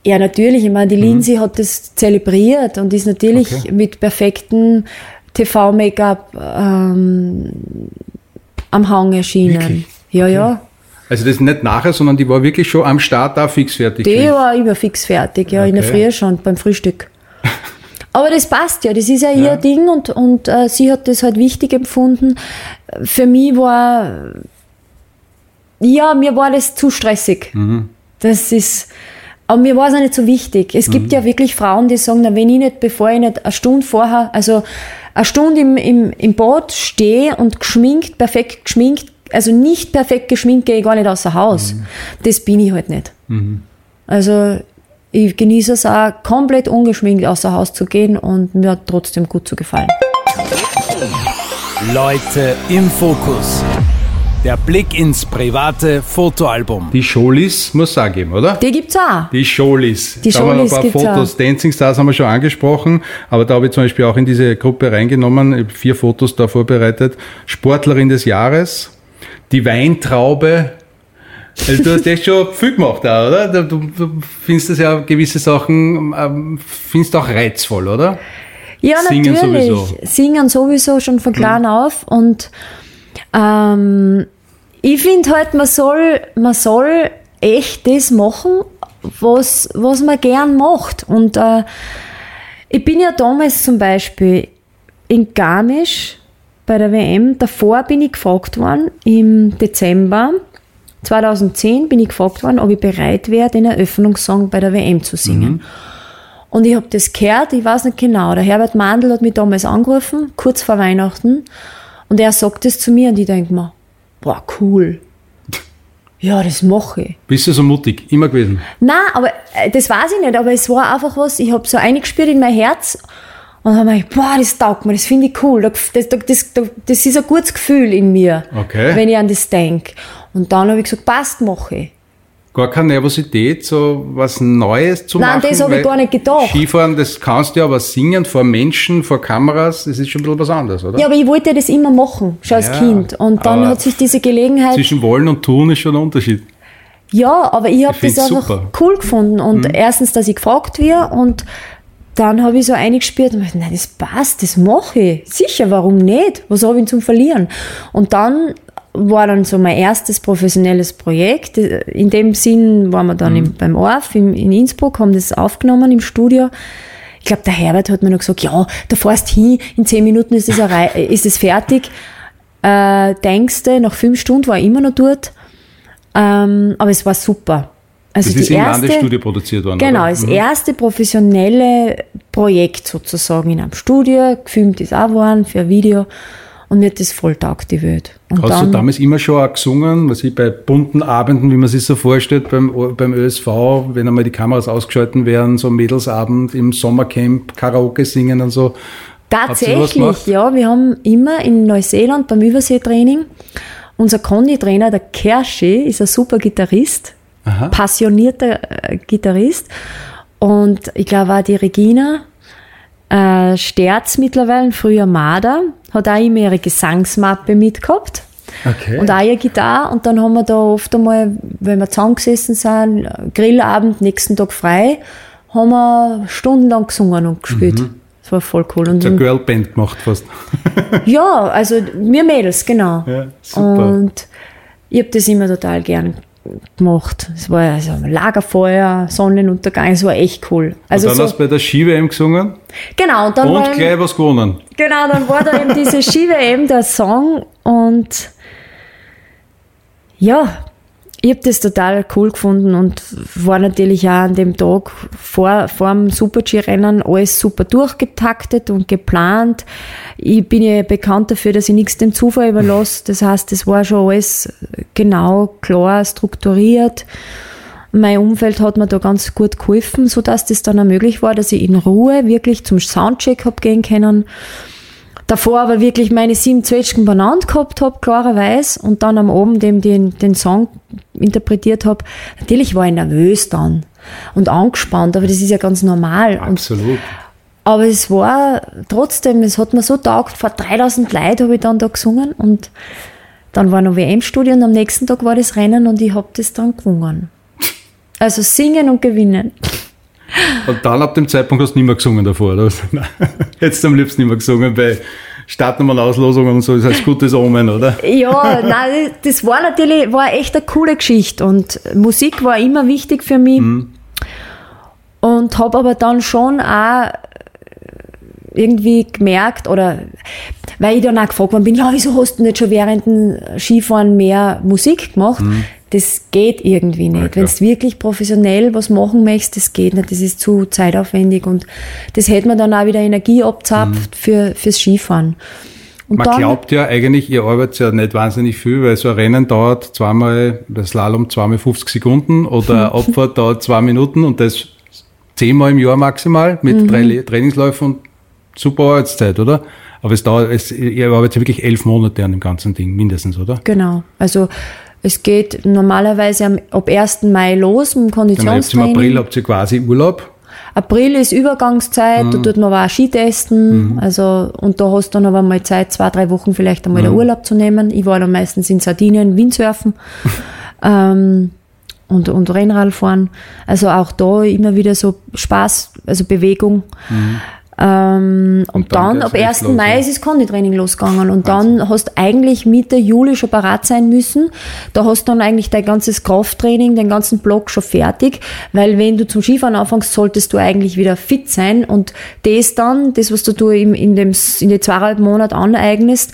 ja, natürlich. Ich meine, die Lindsay hat das zelebriert und ist natürlich Mhm. Okay. mit perfektem TV-Make-up ähm, am Hang erschienen. Wirklich? Ja, ja. Also das nicht nachher, sondern die war wirklich schon am Start da fix fertig. Die gewesen. war immer fix fertig, ja, in der Okay. Früh schon, beim Frühstück. [LAUGHS] Aber das passt ja, das ist ja, ihr Ding und, und äh, sie hat das halt wichtig empfunden. Für mich war, ja, mir war das zu stressig. Mhm. Das ist, aber mir war es auch nicht so wichtig. Es Mhm. gibt ja wirklich Frauen, die sagen, na, wenn ich nicht, bevor ich nicht eine Stunde vorher, also eine Stunde im, im, im Bad stehe und geschminkt, perfekt geschminkt, also nicht perfekt geschminkt, gehe ich gar nicht außer Haus. Mhm. Das bin ich halt nicht. Also ich genieße es auch, komplett ungeschminkt außer Haus zu gehen und mir hat trotzdem gut zu gefallen. Leute im Fokus. Der Blick ins private Fotoalbum. Die Scholis muss es auch geben, oder? Die gibt's auch. Die Scholis. Die da haben wir noch Scholis ein paar Fotos. auch. Dancing Stars haben wir schon angesprochen, aber da habe ich zum Beispiel auch in diese Gruppe reingenommen, ich habe vier Fotos da vorbereitet. Sportlerin des Jahres, die Weintraube. Also du hast echt schon viel gemacht oder? Du, du, findest das ja gewisse Sachen, ähm, findest auch reizvoll, oder? Ja, Singen natürlich. sowieso. Mhm. Singen sowieso schon von klein auf. Und ähm, ich finde halt, man soll, man soll echt das machen, was, was man gern macht. Und äh, ich bin ja damals zum Beispiel in Garmisch bei der WM, davor bin ich gefragt worden, im Dezember 2010 bin ich gefragt worden, ob ich bereit wäre, den Eröffnungssong bei der WM zu singen. Und ich habe das gehört, ich weiß nicht genau. Der Herbert Mandl hat mich damals angerufen, kurz vor Weihnachten. Und er sagt das zu mir und ich denke mir, boah, cool. Ja, das mache ich. Bist du so mutig? Immer gewesen? Nein, aber äh, das weiß ich nicht, aber es war einfach was, ich habe so eingespürt in mein Herz und habe mir gedacht, boah, das taugt mir, das finde ich cool. Das, das, das, das ist ein gutes Gefühl in mir, Okay. wenn ich an das denke. Und dann habe ich gesagt, passt, mache ich. Gar keine Nervosität, so was Neues zu Nein, machen? das hab ich gar nicht gedacht. Skifahren, das kannst du ja, aber singen vor Menschen, vor Kameras, das ist schon ein bisschen was anderes, oder? Ja, aber ich wollte das immer machen, schon als Ja, Kind. Und dann hat sich diese Gelegenheit Zwischen wollen und tun ist schon ein Unterschied. Ja, aber ich habe Ich das einfach super. Mhm. cool gefunden. Und erstens, dass ich gefragt werde und dann habe ich so eingespürt und gedacht, nein, das passt, das mache ich. Sicher, warum nicht? Was habe ich zum Verlieren? Und dann war dann so mein erstes professionelles Projekt. In dem Sinn waren wir dann Mhm. im, beim ORF in, in Innsbruck, haben das aufgenommen im Studio. Ich glaube, der Herbert hat mir noch gesagt, ja, da fährst hin, in zehn Minuten ist es, [LAUGHS] ist es fertig. Äh, denkst du, nach fünf Stunden war ich immer noch dort. Ähm, aber es war super. Also Das ist im erste, Landesstudio produziert worden. Genau, oder? das Mhm. erste professionelle Projekt sozusagen in einem Studio, gefilmt ist auch worden für ein Video und mir hat das voll taugt, die Welt. Und Hast dann, du damals immer schon auch gesungen, was ich bei bunten Abenden, wie man sich so vorstellt, beim, beim ÖSV, wenn einmal die Kameras ausgeschalten werden, so Mädelsabend im Sommercamp, Karaoke singen und so. Tatsächlich, ja. Wir haben immer in Neuseeland beim Überseetraining, unser Konditrainer, der Kerschi, ist ein super Gitarrist, Aha. passionierter äh, Gitarrist. Und ich glaube auch die Regina äh, Sterz mittlerweile, früher Marder, hat auch immer ihre Gesangsmappe mitgehabt. Okay. Und auch ihre Gitarre. Und dann haben wir da oft einmal, wenn wir zusammengesessen sind, Grillabend, nächsten Tag frei, haben wir stundenlang gesungen und gespielt. Mhm. Das war voll cool. Und eine Girlband gemacht fast. [LAUGHS] ja, also wir Mädels, genau. Ja, super. Und ich habe das immer total gern gemacht. Es war also Lagerfeuer, Sonnenuntergang, es war echt cool. Also und dann so, hast du bei der Ski-WM gesungen? Genau. Und, dann und gleich was gewonnen. Genau, dann war da eben diese [LAUGHS] Ski-WM, der Song und ja, ich habe das total cool gefunden und war natürlich auch an dem Tag vor, vor dem Super-G-Rennen alles super durchgetaktet und geplant. Ich bin ja bekannt dafür, dass ich nichts dem Zufall überlasse. Das heißt, es war schon alles genau, klar, strukturiert. Mein Umfeld hat mir da ganz gut geholfen, so dass das dann auch möglich war, dass ich in Ruhe wirklich zum Soundcheck hab gehen können davor aber wirklich meine sieben Zwetschgen benannt gehabt habe, klarerweise, und dann am Abend eben den, den Song interpretiert habe. Natürlich war ich nervös dann und angespannt, aber das ist ja ganz normal. Absolut. Und, aber es war trotzdem, es hat mir so taugt, vor 3000 Leuten habe ich dann da gesungen und dann war noch WM-Studio und am nächsten Tag war das Rennen und ich habe das dann gewonnen. Also singen und gewinnen. Und dann ab dem Zeitpunkt hast du nicht mehr gesungen davor, oder? [LAUGHS] Jetzt am liebsten nicht mehr gesungen bei Startnummern, Auslosungen und so, das heißt gutes Omen, oder? Ja, nein, das war natürlich, war echt eine coole Geschichte und Musik war immer wichtig für mich. Mhm. Und habe aber dann schon auch irgendwie gemerkt oder weil ich dann auch gefragt worden bin, ja, wieso hast du nicht schon während dem Skifahren mehr Musik gemacht? Mhm. Das geht irgendwie nicht. Ja, Wenn du wirklich professionell was machen möchtest, das geht nicht. Das ist zu zeitaufwendig und das hätte man dann auch wieder Energie abzapft mhm. für, fürs Skifahren. Und man dann, glaubt ja eigentlich, ihr arbeitet ja nicht wahnsinnig viel, weil so ein Rennen dauert zweimal, das Slalom zweimal 50 Sekunden oder [LAUGHS] Abfahrt dauert zwei Minuten und das zehnmal im Jahr maximal mit mhm. drei Trainingsläufen und super Arbeitszeit, oder? Aber es dauert, es, ihr arbeitet ja wirklich elf Monate an dem ganzen Ding, mindestens, oder? Genau. Also es geht normalerweise am, ab 1. Mai los mit dem Konditionstraining. Genau, Im April habt ihr quasi Urlaub. April ist Übergangszeit, mhm. da tut man auch Ski testen. Mhm. Also, und da hast du dann aber mal Zeit, zwei, drei Wochen vielleicht einmal mhm. den Urlaub zu nehmen. Ich war dann meistens in Sardinien, Windsurfen. [LAUGHS] ähm, und, und Rennrad fahren. Also auch da immer wieder so Spaß, also Bewegung. Mhm. Ähm, und, und, dann, dann ab 1. Los, Mai ja. ist das Konditraining losgegangen und Wahnsinn. dann hast eigentlich Mitte Juli schon parat sein müssen. Da hast dann eigentlich dein ganzes Krafttraining, den ganzen Block schon fertig, weil wenn du zum Skifahren anfängst, solltest du eigentlich wieder fit sein und das dann, das was du in, in, dem, in den zweieinhalb Monaten aneignest,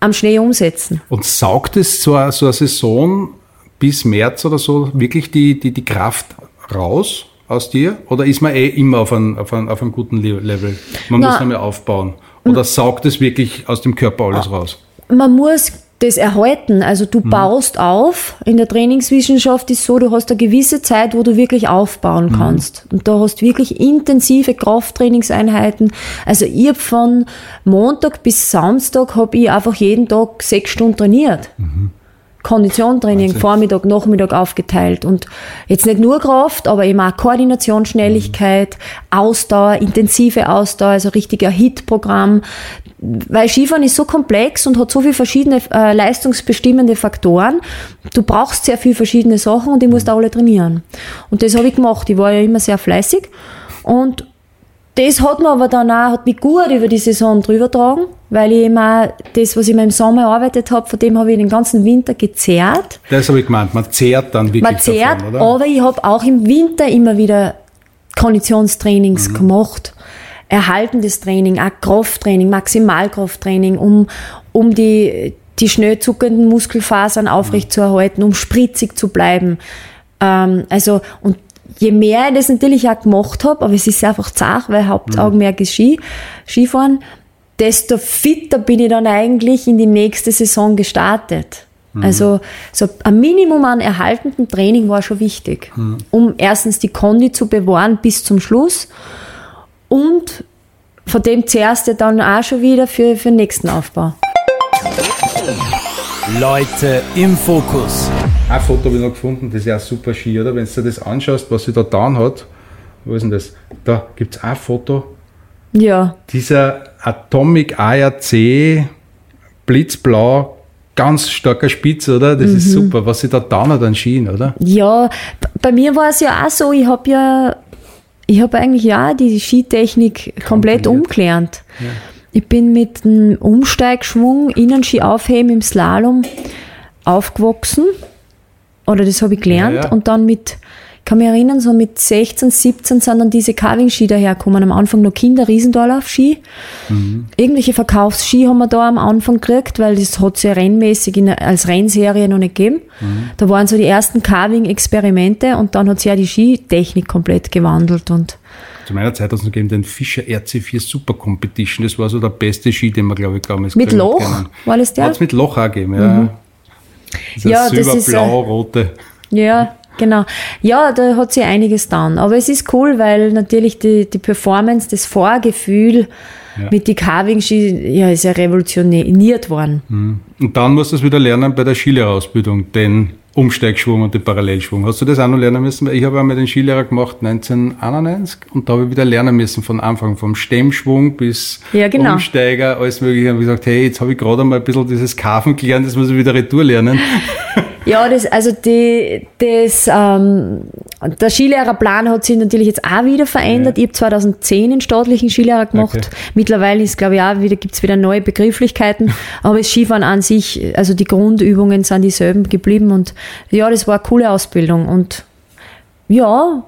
am Schnee umsetzen. Und saugt es so, eine, so eine Saison bis März oder so wirklich die, die, die Kraft raus? Aus dir? Oder ist man eh immer auf einem, auf einem, auf einem guten Level? Man Na, muss nochmal aufbauen. Oder saugt es wirklich aus dem Körper alles raus? Man muss das erhalten. Also du mhm. baust auf. In der Trainingswissenschaft ist so, du hast eine gewisse Zeit, wo du wirklich aufbauen mhm. kannst. Und da hast wirklich intensive Krafttrainingseinheiten. Also ich hab von Montag bis Samstag habe ich einfach jeden Tag sechs Stunden trainiert. Mhm. Konditionstraining Wahnsinn. Vormittag, Nachmittag aufgeteilt und jetzt nicht nur Kraft, aber eben auch Koordination, Schnelligkeit, mhm. Ausdauer, intensive Ausdauer, also richtiger Hit-Programm. Weil Skifahren ist so komplex und hat so viele verschiedene äh, leistungsbestimmende Faktoren. Du brauchst sehr viele verschiedene Sachen und die musst mhm. alle trainieren. Und das habe ich gemacht. Ich war ja immer sehr fleißig und das hat mir aber dann auch, hat mich gut über die Saison drüber getragen, weil ich immer das, was ich mir im Sommer erarbeitet habe, von dem habe ich den ganzen Winter gezehrt. Das habe ich gemeint, man zehrt dann wirklich Man zehrt, davon, oder? aber ich habe auch im Winter immer wieder Konditionstrainings mhm. gemacht. Erhaltendes Training, auch Krafttraining, Maximalkrafttraining, um, um die, die schnell zuckenden Muskelfasern aufrechtzuerhalten, um spritzig zu bleiben. Ähm, also, und je mehr ich das natürlich auch gemacht habe, aber es ist einfach zart, weil Hauptaugenmerk ist Ski, Skifahren, desto fitter bin ich dann eigentlich in die nächste Saison gestartet. Mhm. Also so ein Minimum an erhaltendem Training war schon wichtig, mhm. um erstens die Kondi zu bewahren bis zum Schluss und von dem zehrst du dann auch schon wieder für, für den nächsten Aufbau. Leute im Fokus. Ein Foto habe ich noch gefunden, das ist ja super Ski, oder? Wenn du dir das anschaust, was sie da getan hat, wo ist denn das? Da gibt es ein Foto. Ja. Dieser Atomic ARC Blitzblau ganz starker Spitz, oder? Das ist super, was sie da dann an Skien, oder? Ja, bei mir war es ja auch so, ich habe ja, ich habe eigentlich ja die Skitechnik komplett umgelernt. Ich bin mit dem Umsteigschwung, Innenski aufheben im Slalom aufgewachsen. Oder das habe ich gelernt. Ja, ja. Und dann mit, kann mich erinnern, so mit 16, 17 sind dann diese Carving-Ski dahergekommen. Am Anfang noch Kinder, Riesendorlauf-Ski. Irgendwelche Verkaufsski haben wir da am Anfang gekriegt, weil das hat es ja rennmäßig in, als Rennserie noch nicht gegeben. Da waren so die ersten Carving-Experimente und dann hat sich ja die Skitechnik komplett gewandelt und Zu meiner Zeit hat es noch gegeben den Fischer RC4 Super Competition. Das war so der beste Ski, den wir, glaube ich, damals Mit Loch? können. War das der? Mhm. Hat es mit Loch auch gegeben, ja. Dieser Ja, das ist, äh, silberblau-rote. Ja, genau. Ja, da hat sich einiges dann. Aber es ist cool, weil natürlich die, die Performance, das Vorgefühl Ja. mit die Carving-Ski, ja, ist ja revolutioniert worden. Und dann musst du es wieder lernen bei der Skilehrerausbildung, den Umsteigschwung und den Parallelschwung. Hast du das auch noch lernen müssen? Ich habe einmal den Skilehrer gemacht 1991 und da habe ich wieder lernen müssen von Anfang, vom Stemmschwung bis Ja, genau. Umsteiger, alles mögliche. Und ich gesagt, hey, jetzt habe ich gerade einmal ein bisschen dieses Kafen gelernt, das muss ich wieder retour lernen. [LAUGHS] Ja, das, also die, das, ähm, der Skilehrerplan hat sich natürlich jetzt auch wieder verändert. Ich habe 2010 den staatlichen Skilehrer gemacht. Okay. Mittlerweile ist, glaube ich, auch wieder, gibt's wieder neue Begrifflichkeiten. [LAUGHS] Aber das Skifahren an sich, also die Grundübungen sind dieselben geblieben und ja, das war eine coole Ausbildung und ja,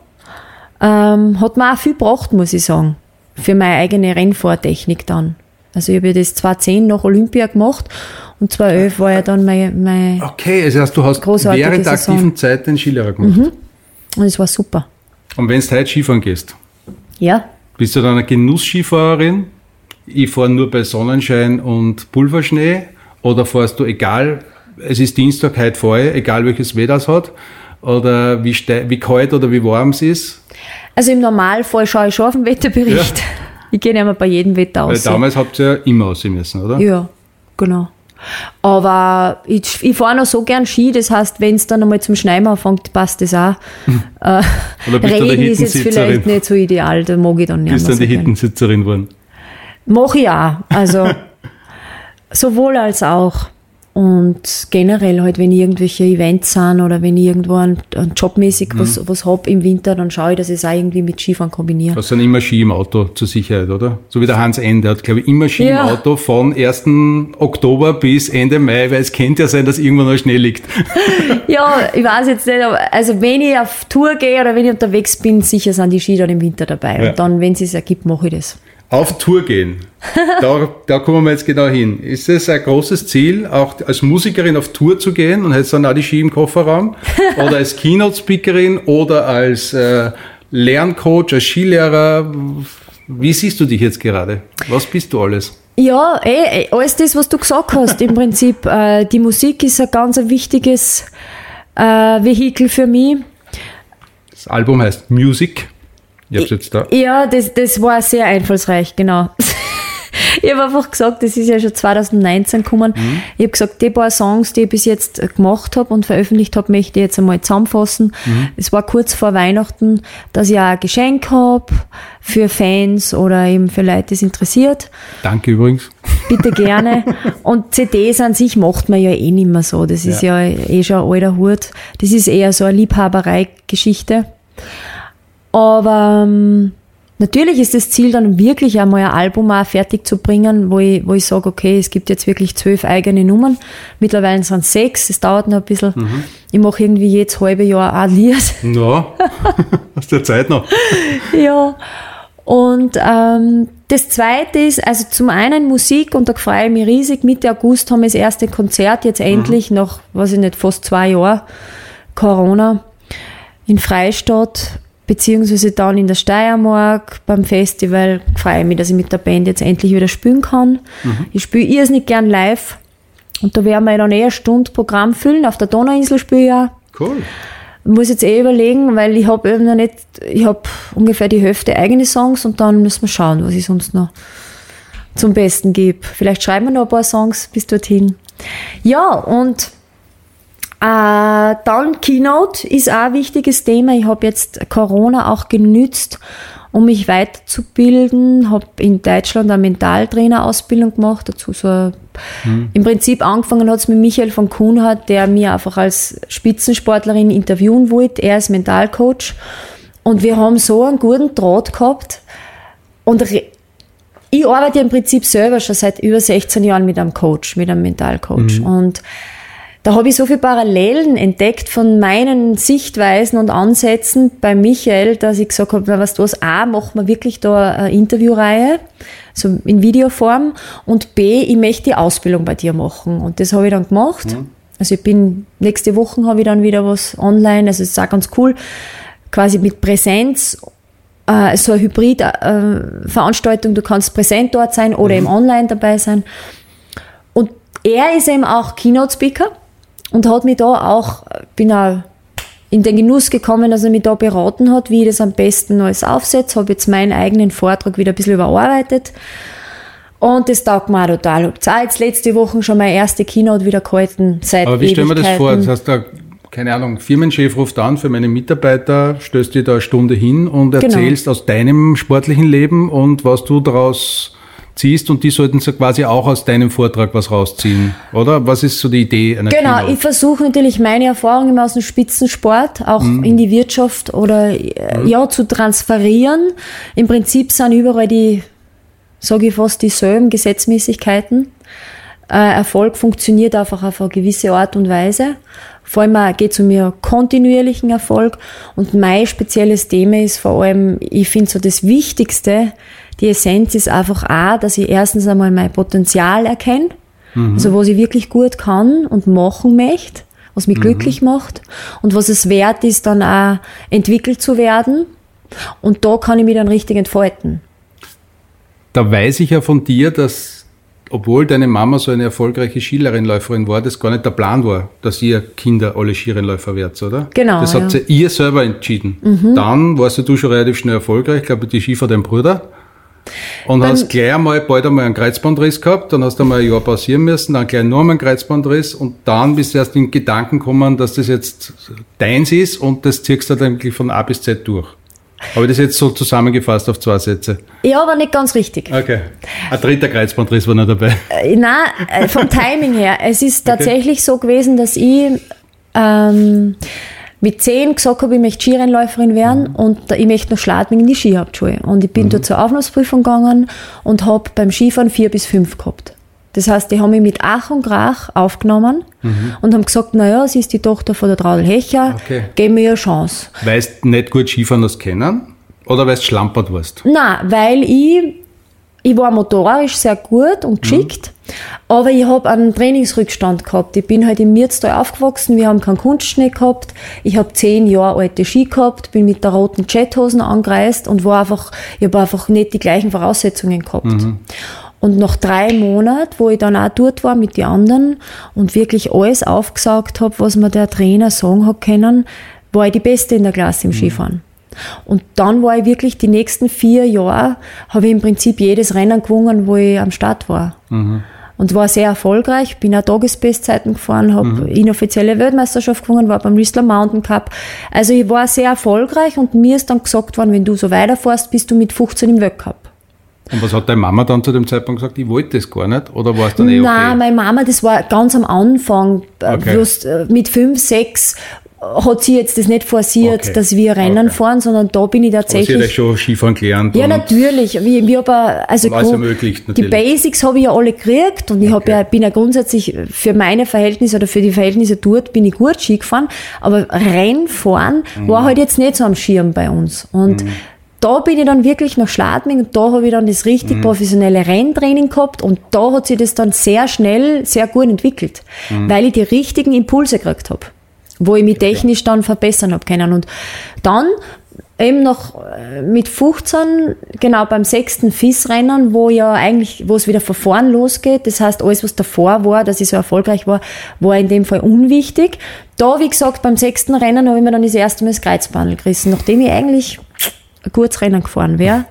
ähm, hat mir auch viel gebracht, muss ich sagen, für meine eigene Rennfahrtechnik dann. Also ich habe ja das 2010 nach Olympia gemacht und 2011 war ja dann mein, mein Okay, also heißt, du hast während der Saison. aktiven Zeit den Skilehrer gemacht. und es war super. Und wenn du heute Skifahren gehst, Ja, bist du dann eine Genussskifahrerin? Ich fahre nur bei Sonnenschein und Pulverschnee oder fährst du egal, es ist Dienstag, heute fahre egal welches Wetter es hat oder wie, wie kalt oder wie warm es ist? also im Normalfall schaue ich schon auf den Wetterbericht. Ich gehe nicht mehr bei jedem Wetter Weil aus. damals habt ihr ja immer aussehen müssen, oder? Ja, genau. Aber ich, ich fahre noch so gern Ski, das heißt, wenn es dann einmal zum Schneien anfängt, passt das auch. [LAUGHS] Äh, bist du Regen ist jetzt vielleicht nicht so ideal, da mag ich dann nicht Bist mehr dann so die. Hittensitzerin geworden? Mach ich auch. Also [LAUGHS] sowohl als auch. Und generell halt, wenn irgendwelche Events sind oder wenn ich irgendwo ein, ein jobmäßig Mhm. was, was hab im Winter, dann schaue ich, dass ich es auch irgendwie mit Skifahren kombiniere. Du hast dann immer Ski im Auto zur Sicherheit, oder? So wie der Hans Ende hat, glaube ich, immer Ski Ja. im Auto von 1. Oktober bis Ende Mai, weil es könnte ja sein, dass irgendwann noch Schnee liegt. [LAUGHS] Ja, ich weiß jetzt nicht, aber also wenn ich auf Tour gehe oder wenn ich unterwegs bin, sicher sind die Ski dann im Winter dabei. Ja. Und dann, wenn es sich ergibt, mache ich das. Auf Tour gehen. Da, da kommen wir jetzt genau hin. Ist es ein großes Ziel, auch als Musikerin auf Tour zu gehen und hättest dann auch die Ski im Kofferraum? [LAUGHS] Oder als Keynote-Speakerin oder als äh, Lerncoach, als Skilehrer? Wie siehst du dich jetzt gerade? Was bist du alles? Ja, eh, eh, alles das, was du gesagt hast, im Prinzip. Äh, die Musik ist ein ganz ein wichtiges äh, Vehikel für mich. Das Album heißt Music. Hab's jetzt da. Ja, das, das war sehr einfallsreich, genau. [LAUGHS] ich habe einfach gesagt, das ist ja schon 2019 gekommen. Ich habe gesagt, die paar Songs, die ich bis jetzt gemacht habe und veröffentlicht habe, möchte ich jetzt einmal zusammenfassen. Es war kurz vor Weihnachten, dass ich auch ein Geschenk habe für Fans oder eben für Leute, die es interessiert. Danke übrigens. [LAUGHS] Bitte gerne. Und CDs an sich macht man ja eh nicht mehr so. Das ist ja, eh schon ein alter Hut. Das ist eher so eine Liebhaberei-Geschichte. Aber ähm, natürlich ist das Ziel dann wirklich einmal ein Album auch fertig zu bringen, wo ich, wo ich sage, okay, es gibt jetzt wirklich zwölf eigene Nummern. Mittlerweile sind es sechs, es dauert noch ein bisschen. Ich mache irgendwie jedes halbe Jahr ein Lied. Ja, hast du ja Zeit noch. Ja. Und ähm, das Zweite ist, also zum einen Musik, und da freue ich mich riesig. Mitte August haben wir das erste Konzert, jetzt endlich, nach, weiß ich nicht, fast zwei Jahren Corona, in Freistadt, beziehungsweise dann in der Steiermark beim Festival. Freue ich mich, dass ich mit der Band jetzt endlich wieder spielen kann. Ich spiele irrsinnig gern live. Und da werden wir dann eh eine Stunde Programm füllen. Auf der Donauinsel spiele ich auch. Cool. Muss jetzt eh überlegen, weil ich habe eben noch nicht, ich habe ungefähr die Hälfte eigene Songs und dann müssen wir schauen, was ich sonst noch zum Besten gebe. Vielleicht schreiben wir noch ein paar Songs bis dorthin. Ja, und äh, dann Keynote ist auch ein wichtiges Thema. Ich habe jetzt Corona auch genützt um mich weiterzubilden. Habe in Deutschland eine Mentaltrainerausbildung gemacht, dazu so mhm. im Prinzip angefangen hat es mit Michael von Kuhnhardt, der mir einfach als Spitzensportlerin interviewen wollte. Er ist Mentalcoach und wir haben so einen guten Draht gehabt und ich arbeite im Prinzip selber schon seit über 16 Jahren mit einem Coach, mit einem Mentalcoach mhm. und da habe ich so viele Parallelen entdeckt von meinen Sichtweisen und Ansätzen bei Michael, dass ich gesagt habe, was du was A, machen wir wirklich da eine Interviewreihe, so in Videoform, und B, ich möchte die Ausbildung bei dir machen. Und das habe ich dann gemacht. Mhm. Also ich bin, nächste Woche habe ich dann wieder was online, also es ist auch ganz cool, quasi mit Präsenz äh, so eine Hybrid-Veranstaltung, äh, du kannst präsent dort sein oder mhm. im Online dabei sein. Und er ist eben auch Keynote-Speaker und hat mich da auch, bin auch in den Genuss gekommen, dass er mich da beraten hat, wie ich das am besten alles aufsetze. Habe jetzt meinen eigenen Vortrag wieder ein bisschen überarbeitet. Und das taugt mir auch total. Ich habe jetzt letzte Woche schon meine erste Keynote wieder gehalten. Seit Aber wie stellen wir das vor? Das heißt, da, keine Ahnung, Firmenchef ruft an für meine Mitarbeiter, stößt dir da eine Stunde hin und genau. erzählst genau. aus deinem sportlichen Leben und was du daraus ziehst und die sollten so quasi auch aus deinem Vortrag was rausziehen, oder? Was ist so die Idee einer Genau, Keynote? ich versuche natürlich meine Erfahrungen aus dem Spitzensport auch mhm. in die Wirtschaft oder äh, mhm. ja zu transferieren. Im Prinzip sind überall die, sage ich fast, dieselben Gesetzmäßigkeiten. Äh, Erfolg funktioniert einfach auf eine gewisse Art und Weise. Vor allem geht es um ihren kontinuierlichen Erfolg. Und mein spezielles Thema ist vor allem, ich finde so das Wichtigste, die Essenz ist einfach auch, dass ich erstens einmal mein Potenzial erkenne, mhm. also was ich wirklich gut kann und machen möchte, was mich mhm. glücklich macht und was es wert ist, dann auch entwickelt zu werden. Und da kann ich mich dann richtig entfalten. Da weiß ich ja von dir, dass obwohl deine Mama so eine erfolgreiche Skilerinläuferin war, das gar nicht der Plan war, dass ihr Kinder alle Skirennläufer werdet, oder? Genau. Das hat ja. sie ihr selber entschieden. Mhm. Dann warst du schon relativ schnell erfolgreich, ich glaube, die Skifahrer dein Bruder. Und Beim hast gleich einmal bald einmal einen Kreuzbandriss gehabt, dann hast du einmal ein Jahr pausieren müssen, dann gleich noch einmal einen Kreuzbandriss und dann bist du erst in Gedanken gekommen, dass das jetzt deins ist und das ziehst du dann eigentlich von A bis Z durch. Habe ich das jetzt so zusammengefasst auf zwei Sätze? Ja, aber nicht ganz richtig. Okay. Ein dritter Kreuzbandriss war noch dabei. Äh, nein, äh, vom [LAUGHS] Timing her. Es ist tatsächlich okay. so gewesen, dass ich ähm, mit zehn gesagt habe, ich möchte Skirennläuferin werden mhm. und ich möchte noch Schladming in die Skihauptschule. Und ich bin mhm. dort zur Aufnahmeprüfung gegangen und habe beim Skifahren vier bis fünf gehabt. Das heißt, die haben mich mit Ach und Krach aufgenommen mhm. und haben gesagt, naja, sie ist die Tochter von der Traudel Hecher, okay. geben mir eine Chance. Weil du nicht gut Skifahren das kennen? Oder weil du schlampert warst? Nein, weil ich ich war motorisch sehr gut und geschickt, mhm. Aber ich habe einen Trainingsrückstand gehabt. Ich bin halt im Mirztal aufgewachsen, wir haben keinen Kunstschnee gehabt. Ich habe zehn Jahre alte Ski gehabt, bin mit der roten Jethosen angereist und war einfach, ich habe einfach nicht die gleichen Voraussetzungen gehabt. Mhm. Und nach drei Monaten, wo ich dann auch dort war mit den anderen und wirklich alles aufgesaugt habe, was mir der Trainer sagen hat können, war ich die Beste in der Klasse im mhm. Skifahren. Und dann war ich wirklich die nächsten vier Jahre, habe ich im Prinzip jedes Rennen gewonnen, wo ich am Start war. Mhm. Und war sehr erfolgreich, bin auch Tagesbestzeiten gefahren, habe mhm. inoffizielle Weltmeisterschaft gewonnen, war beim Whistler Mountain Cup. Also ich war sehr erfolgreich und mir ist dann gesagt worden, wenn du so weiterfährst, bist du mit 15 im Weltcup. Und was hat deine Mama dann zu dem Zeitpunkt gesagt? Ich wollte das gar nicht? Oder war es dann eh okay? Nein, meine Mama, das war ganz am Anfang, okay. bloß äh, mit fünf, sechs hat sie jetzt das nicht forciert, okay. dass wir Rennen okay. fahren, sondern da bin ich tatsächlich. Aber sie hat schon Skifahren gelernt. Ja, natürlich. Wie, wie aber, also alles ermöglicht, natürlich. die Basics habe ich ja alle gekriegt und ich okay. ja, bin ja grundsätzlich für meine Verhältnisse oder für die Verhältnisse dort bin ich gut Ski gefahren, aber Rennfahren mhm. war halt jetzt nicht so am Schirm bei uns. Und mhm. da bin ich dann wirklich nach Schladming und da habe ich dann das richtig mhm. professionelle Renntraining gehabt und da hat sich das dann sehr schnell, sehr gut entwickelt, mhm. weil ich die richtigen Impulse gekriegt habe wo ich mich technisch dann verbessern habe können. Und dann eben noch äh, mit 15, genau beim sechsten FIS-Rennen, wo ja eigentlich, wo es wieder von vorn losgeht. Das heißt, alles, was davor war, dass ich so erfolgreich war, war in dem Fall unwichtig. Da, wie gesagt, beim sechsten Rennen habe ich mir dann das erste Mal das Kreuzbandel gerissen, nachdem ich eigentlich ein gutes Rennen gefahren wäre.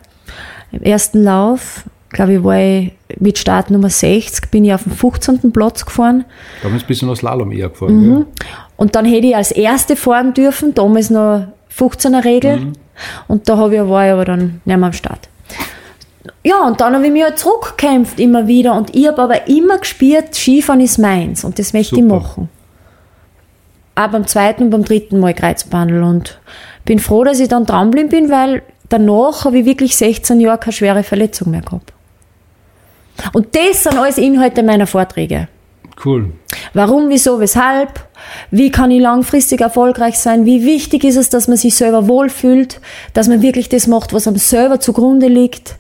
Im ersten Lauf glaube ich, war ich mit Start Nummer 60, bin ich auf dem 15. Platz gefahren. Damals bist du noch Slalom eher gefahren, mhm. ja. Und dann hätte ich als Erste fahren dürfen, damals noch 15er Regel. Mhm. Und da habe ich, war ich aber dann nicht mehr am Start. Ja, und dann habe ich mich halt zurückgekämpft immer wieder. Und ich habe aber immer gespürt, Skifahren ist meins und das möchte Super. ich machen. Auch beim zweiten und beim dritten Mal Kreuzbandel. Und bin froh, dass ich dann dranbleiben bin, weil danach habe ich wirklich 16 Jahre keine schwere Verletzung mehr gehabt. Und das sind alles Inhalte meiner Vorträge. Cool. Warum, wieso, weshalb? Wie kann ich langfristig erfolgreich sein? Wie wichtig ist es, dass man sich selber wohlfühlt, dass man wirklich das macht, was einem selber zugrunde liegt?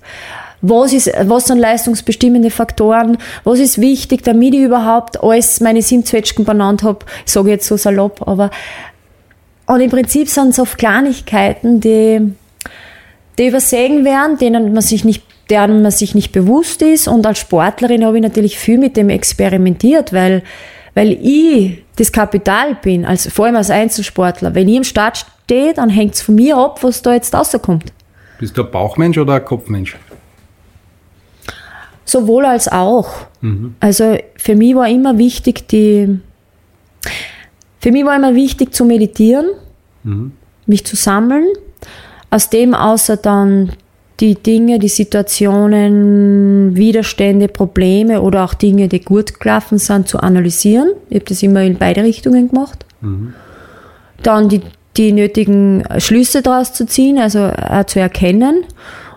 Was, ist, was sind leistungsbestimmende Faktoren? Was ist wichtig, damit ich überhaupt alles meine sieben Zwetschgen benannt habe? Ich sage jetzt so salopp, aber und im Prinzip sind es oft Kleinigkeiten, die, die übersehen werden, denen man sich nicht deren man sich nicht bewusst ist. Und als Sportlerin habe ich natürlich viel mit dem experimentiert, weil, weil ich das Kapital bin, als, vor allem als Einzelsportler. Wenn ich im Start stehe, dann hängt es von mir ab, was da jetzt rauskommt. Bist du ein Bauchmensch oder ein Kopfmensch? Sowohl als auch. Mhm. Also für mich war immer wichtig, die, für mich war immer wichtig zu meditieren, mhm. mich zu sammeln, aus dem außer dann die Dinge, die Situationen, Widerstände, Probleme oder auch Dinge, die gut gelaufen sind, zu analysieren. Ich habe das immer in beide Richtungen gemacht. Mhm. Dann die, die nötigen Schlüsse daraus zu ziehen, also auch zu erkennen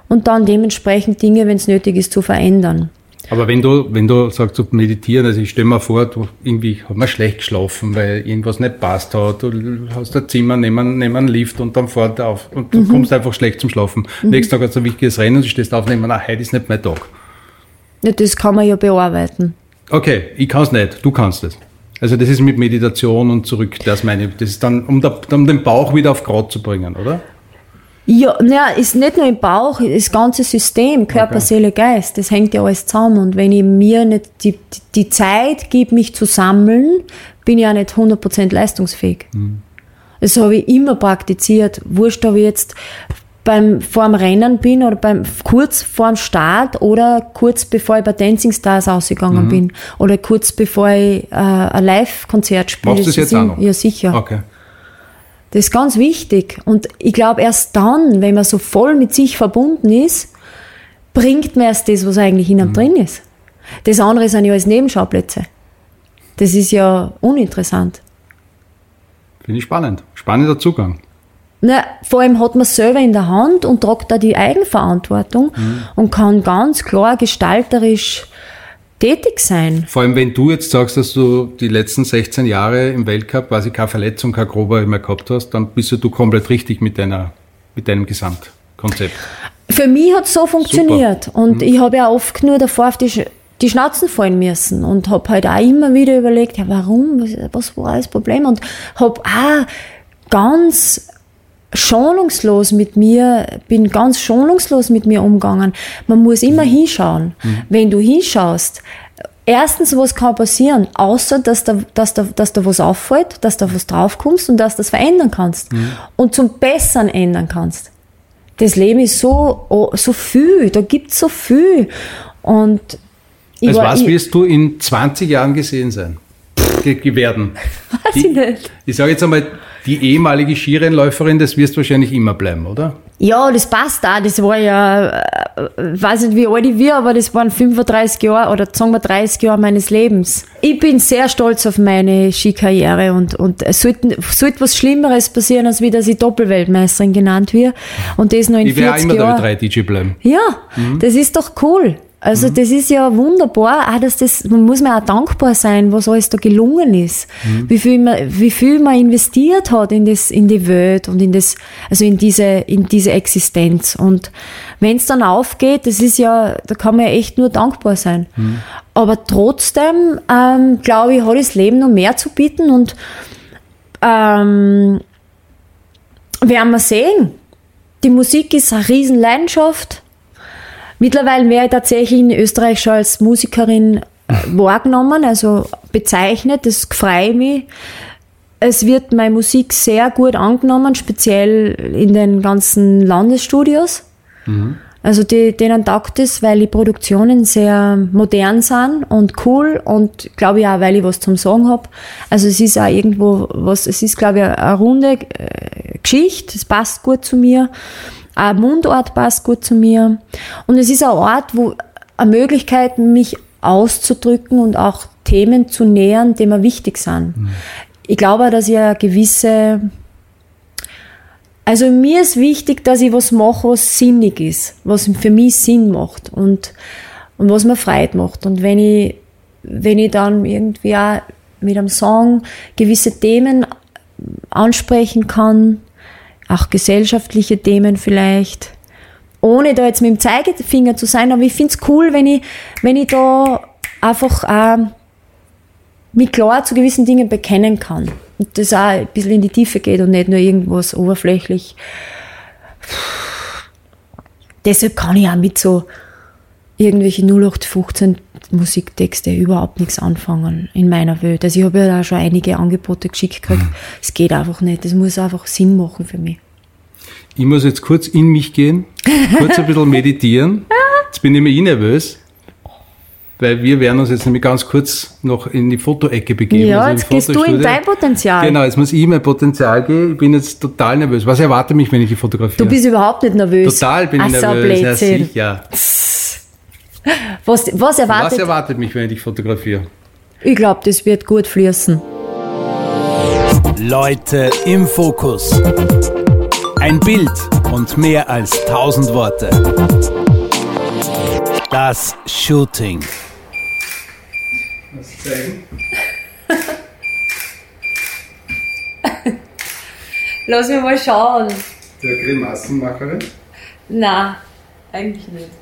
und dann dementsprechend Dinge, wenn es nötig ist, zu verändern. Aber wenn du, wenn du sagst, zu meditieren, also ich stelle mir vor, du irgendwie hat man schlecht geschlafen, weil irgendwas nicht passt hat, du hast ein Zimmer neben, neben einem Lift und dann fährt er auf und du mhm. kommst einfach schlecht zum Schlafen. Mhm. Nächsten Tag hast du ein wichtiges Rennen und du stehst auf und denkst, na, heute ist nicht mein Tag. Ja, das kann man ja bearbeiten. Okay, ich kann es nicht, du kannst es. Also das ist mit Meditation und zurück, das meine ich. Das ist dann, um, der, um den Bauch wieder auf Grad zu bringen, oder? Ja, naja, ist nicht nur im Bauch, das ganze System, Körper, okay. Seele, Geist, das hängt ja alles zusammen. Und wenn ich mir nicht die, die Zeit gebe, mich zu sammeln, bin ich ja nicht 100% leistungsfähig. Mhm. Das habe ich immer praktiziert. Wurscht, ob ich jetzt beim, vor dem Rennen bin oder beim, kurz vor dem Start oder kurz bevor ich bei Dancing Stars ausgegangen mhm. bin oder kurz bevor ich äh, ein Live-Konzert spiele. Machst du das jetzt auch noch? Ja, sicher. Okay. Das ist ganz wichtig. Und ich glaube, erst dann, wenn man so voll mit sich verbunden ist, bringt man erst das, was eigentlich in einem mhm. drin ist. Das andere sind ja alles Nebenschauplätze. Das ist ja uninteressant. Finde ich spannend. Spannender Zugang. Na, vor allem hat man selber in der Hand und tragt da die Eigenverantwortung mhm. und kann ganz klar gestalterisch tätig sein. Vor allem, wenn du jetzt sagst, dass du die letzten 16 Jahre im Weltcup quasi keine Verletzung, keine Grobe mehr gehabt hast, dann bist du komplett richtig mit, deiner, mit deinem Gesamtkonzept. Für mich hat es so funktioniert. Super. Und mhm. ich habe ja oft nur davor auf die, die Schnauzen fallen müssen und habe halt auch immer wieder überlegt, ja, warum, was, was war das Problem? Und habe auch ganz schonungslos mit mir, bin ganz schonungslos mit mir umgegangen. Man muss immer mhm. hinschauen. Mhm. Wenn du hinschaust, erstens, was kann passieren, außer dass da, dass da, dass da was auffällt, dass da was draufkommst und dass du das verändern kannst mhm. und zum Besseren ändern kannst. Das Leben ist so, so viel, da gibt es so viel. Und ich Als was wirst du in 20 Jahren gesehen sein? Ge werden? [LAUGHS] Weiß ich nicht. Ich sage jetzt einmal, die ehemalige Skirennläuferin, das wirst du wahrscheinlich immer bleiben, oder? Ja, das passt auch. Das war ja, äh, weiß nicht wie alt ich wir, aber das waren 35 Jahre oder sagen wir 30 Jahre meines Lebens. Ich bin sehr stolz auf meine Skikarriere und, und es sollte, sollte was Schlimmeres passieren, als wie dass ich Doppelweltmeisterin genannt werde. Und das noch in ich 40 Jahren. Ich werde immer der 3 DJ bleiben. Ja, mhm. das ist doch cool. Also mhm. das ist ja wunderbar, auch dass das, man muss mir auch dankbar sein, was alles da gelungen ist, mhm. wie viel man, wie viel man investiert hat in das, in die Welt und in das, also in diese, in diese Existenz. Und wenn es dann aufgeht, das ist ja, da kann man ja echt nur dankbar sein. Mhm. Aber trotzdem, ähm, glaube ich, hat das Leben noch mehr zu bieten und ähm, werden wir sehen. Die Musik ist eine Riesenleidenschaft. Mittlerweile wäre ich tatsächlich in Österreich schon als Musikerin äh, wahrgenommen, also bezeichnet, das freue mich. Es wird meine Musik sehr gut angenommen, speziell in den ganzen Landesstudios. Mhm. Also die, denen taugt es, weil die Produktionen sehr modern sind und cool und glaube ich auch, weil ich was zum Sagen hab. Also es ist auch irgendwo was, es ist glaube ich eine runde äh, Geschichte, es passt gut zu mir. Ein Mundort passt gut zu mir. Und es ist ein Ort, wo eine Möglichkeit, mich auszudrücken und auch Themen zu nähern, die mir wichtig sind. Mhm. Ich glaube, dass ich eine gewisse also mir ist wichtig, dass ich was mache, was sinnig ist, was für mich Sinn macht und, und was mir Freude macht. Und wenn ich, wenn ich dann irgendwie auch mit einem Song gewisse Themen ansprechen kann, auch gesellschaftliche Themen vielleicht, ohne da jetzt mit dem Zeigefinger zu sein, aber ich finde es cool, wenn ich, wenn ich da einfach auch mich klar zu gewissen Dingen bekennen kann und das auch ein bisschen in die Tiefe geht und nicht nur irgendwas oberflächlich. Deshalb kann ich auch mit so irgendwelche 0815 Musiktexte überhaupt nichts anfangen in meiner Welt. Also ich habe ja da schon einige Angebote geschickt gekriegt. Mhm. Es geht einfach nicht. Das muss einfach Sinn machen für mich. Ich muss jetzt kurz in mich gehen, kurz ein bisschen [LAUGHS] meditieren. Jetzt bin ich mir eh nervös weil wir werden uns jetzt nämlich ganz kurz noch in die Fotoecke begeben. Ja, also jetzt gehst du in dein Potenzial. Genau, jetzt muss ich mein Potenzial gehen. Ich bin jetzt total nervös. Was erwartet mich, wenn ich die fotografiere? Du bist überhaupt nicht nervös. Total bin ich Ach nervös. Ja, sicher. Was, was, erwartet? was erwartet mich, wenn ich dich fotografiere? Ich glaube, das wird gut fließen. Leute im Fokus. Ein Bild und mehr als tausend Worte. Das Shooting zeigen? Lass mich mal schauen. Der Grimassenmacherin? Nein, eigentlich nicht.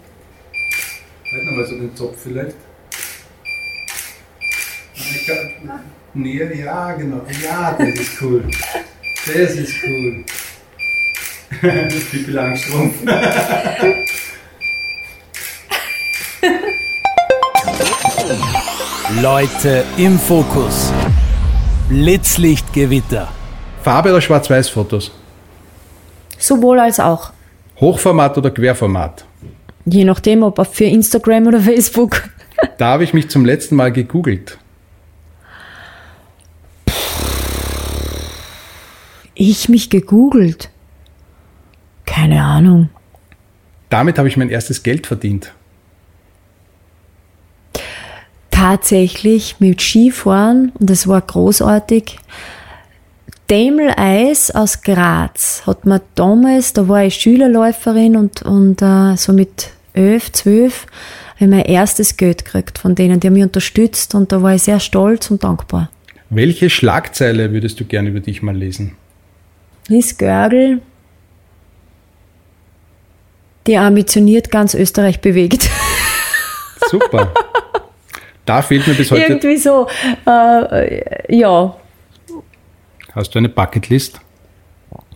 Halt nochmal so den Zopf vielleicht. Näher, ja, genau. Ja, das ist cool. Das ist cool. [LAUGHS] Pippi Langstrumpf. Leute im Fokus. Blitzlichtgewitter. Farbe oder Schwarz-Weiß-Fotos? Sowohl als auch. Hochformat oder Querformat? Je nachdem, ob für Instagram oder Facebook. Da habe ich mich zum letzten Mal gegoogelt. Ich mich gegoogelt? Keine Ahnung. Damit habe ich mein erstes Geld verdient tatsächlich mit Skifahren und das war großartig. Dämel Eis aus Graz hat mir damals, da war ich Schülerläuferin und, und uh, so mit elf, zwölf, habe ich mein erstes Geld gekriegt von denen, die haben mich unterstützt und da war ich sehr stolz und dankbar. Welche Schlagzeile würdest du gerne über dich mal lesen? Lies Görgel, die ambitioniert ganz Österreich bewegt. [LAUGHS] Super. Da fehlt mir bis heute. Irgendwie so, äh, ja. Hast du eine Bucketlist?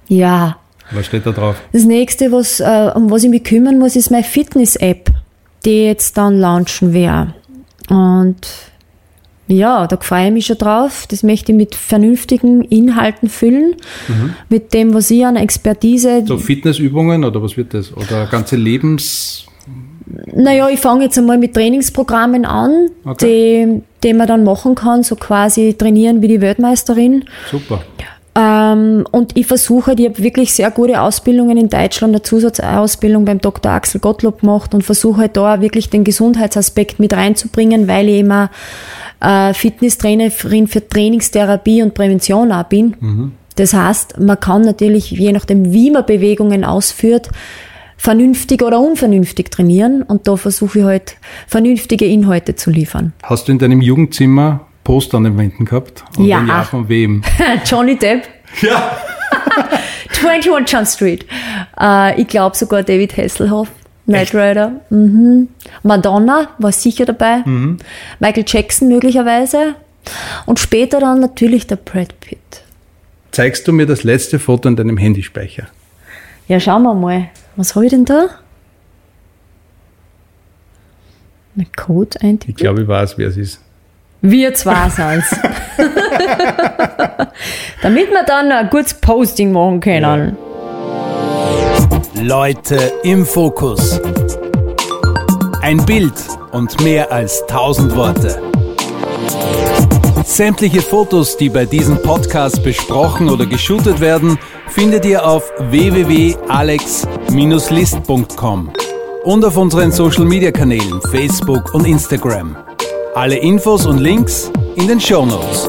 Ja. Was steht da drauf? Das nächste, was, äh, um was ich mich kümmern muss, ist meine Fitness-App, die jetzt dann launchen wäre. Und ja, da freue ich mich schon drauf. Das möchte ich mit vernünftigen Inhalten füllen. Mhm. Mit dem, was ich an Expertise. So Fitnessübungen oder was wird das? Oder ganze Lebens. Naja, ich fange jetzt einmal mit Trainingsprogrammen an, okay. die, die man dann machen kann, so quasi trainieren wie die Weltmeisterin. Super. Ähm, und ich versuche, ich habe wirklich sehr gute Ausbildungen in Deutschland, eine Zusatzausbildung beim Dr. Axel Gottlob gemacht und versuche da wirklich den Gesundheitsaspekt mit reinzubringen, weil ich immer äh, Fitnesstrainerin für Trainingstherapie und Prävention auch bin. Mhm. Das heißt, man kann natürlich, je nachdem, wie man Bewegungen ausführt, vernünftig oder unvernünftig trainieren und da versuche ich halt vernünftige Inhalte zu liefern. Hast du in deinem Jugendzimmer Poster an den Wänden gehabt? Und ja. ja, von wem? [LAUGHS] Johnny Depp. Ja. [LAUGHS] 21 John Street. Uh, ich glaube sogar David Hasselhoff. Knight Rider. Mhm. Madonna war sicher dabei. Mhm. Michael Jackson möglicherweise. Und später dann natürlich der Brad Pitt. Zeigst du mir das letzte Foto in deinem Handyspeicher? Ja, schauen wir mal. Was habe ich denn da? Ein Code eintippen? Ich glaube, ich weiß, wer es ist. Wir zwei sind [LAUGHS] Damit wir dann ein gutes Posting machen können. Leute im Fokus. Ein Bild und mehr als tausend Worte. Sämtliche Fotos, die bei diesem Podcast besprochen oder geshootet werden, findet ihr auf www.alex-list.com und auf unseren Social Media Kanälen Facebook und Instagram. Alle Infos und Links in den Show Notes.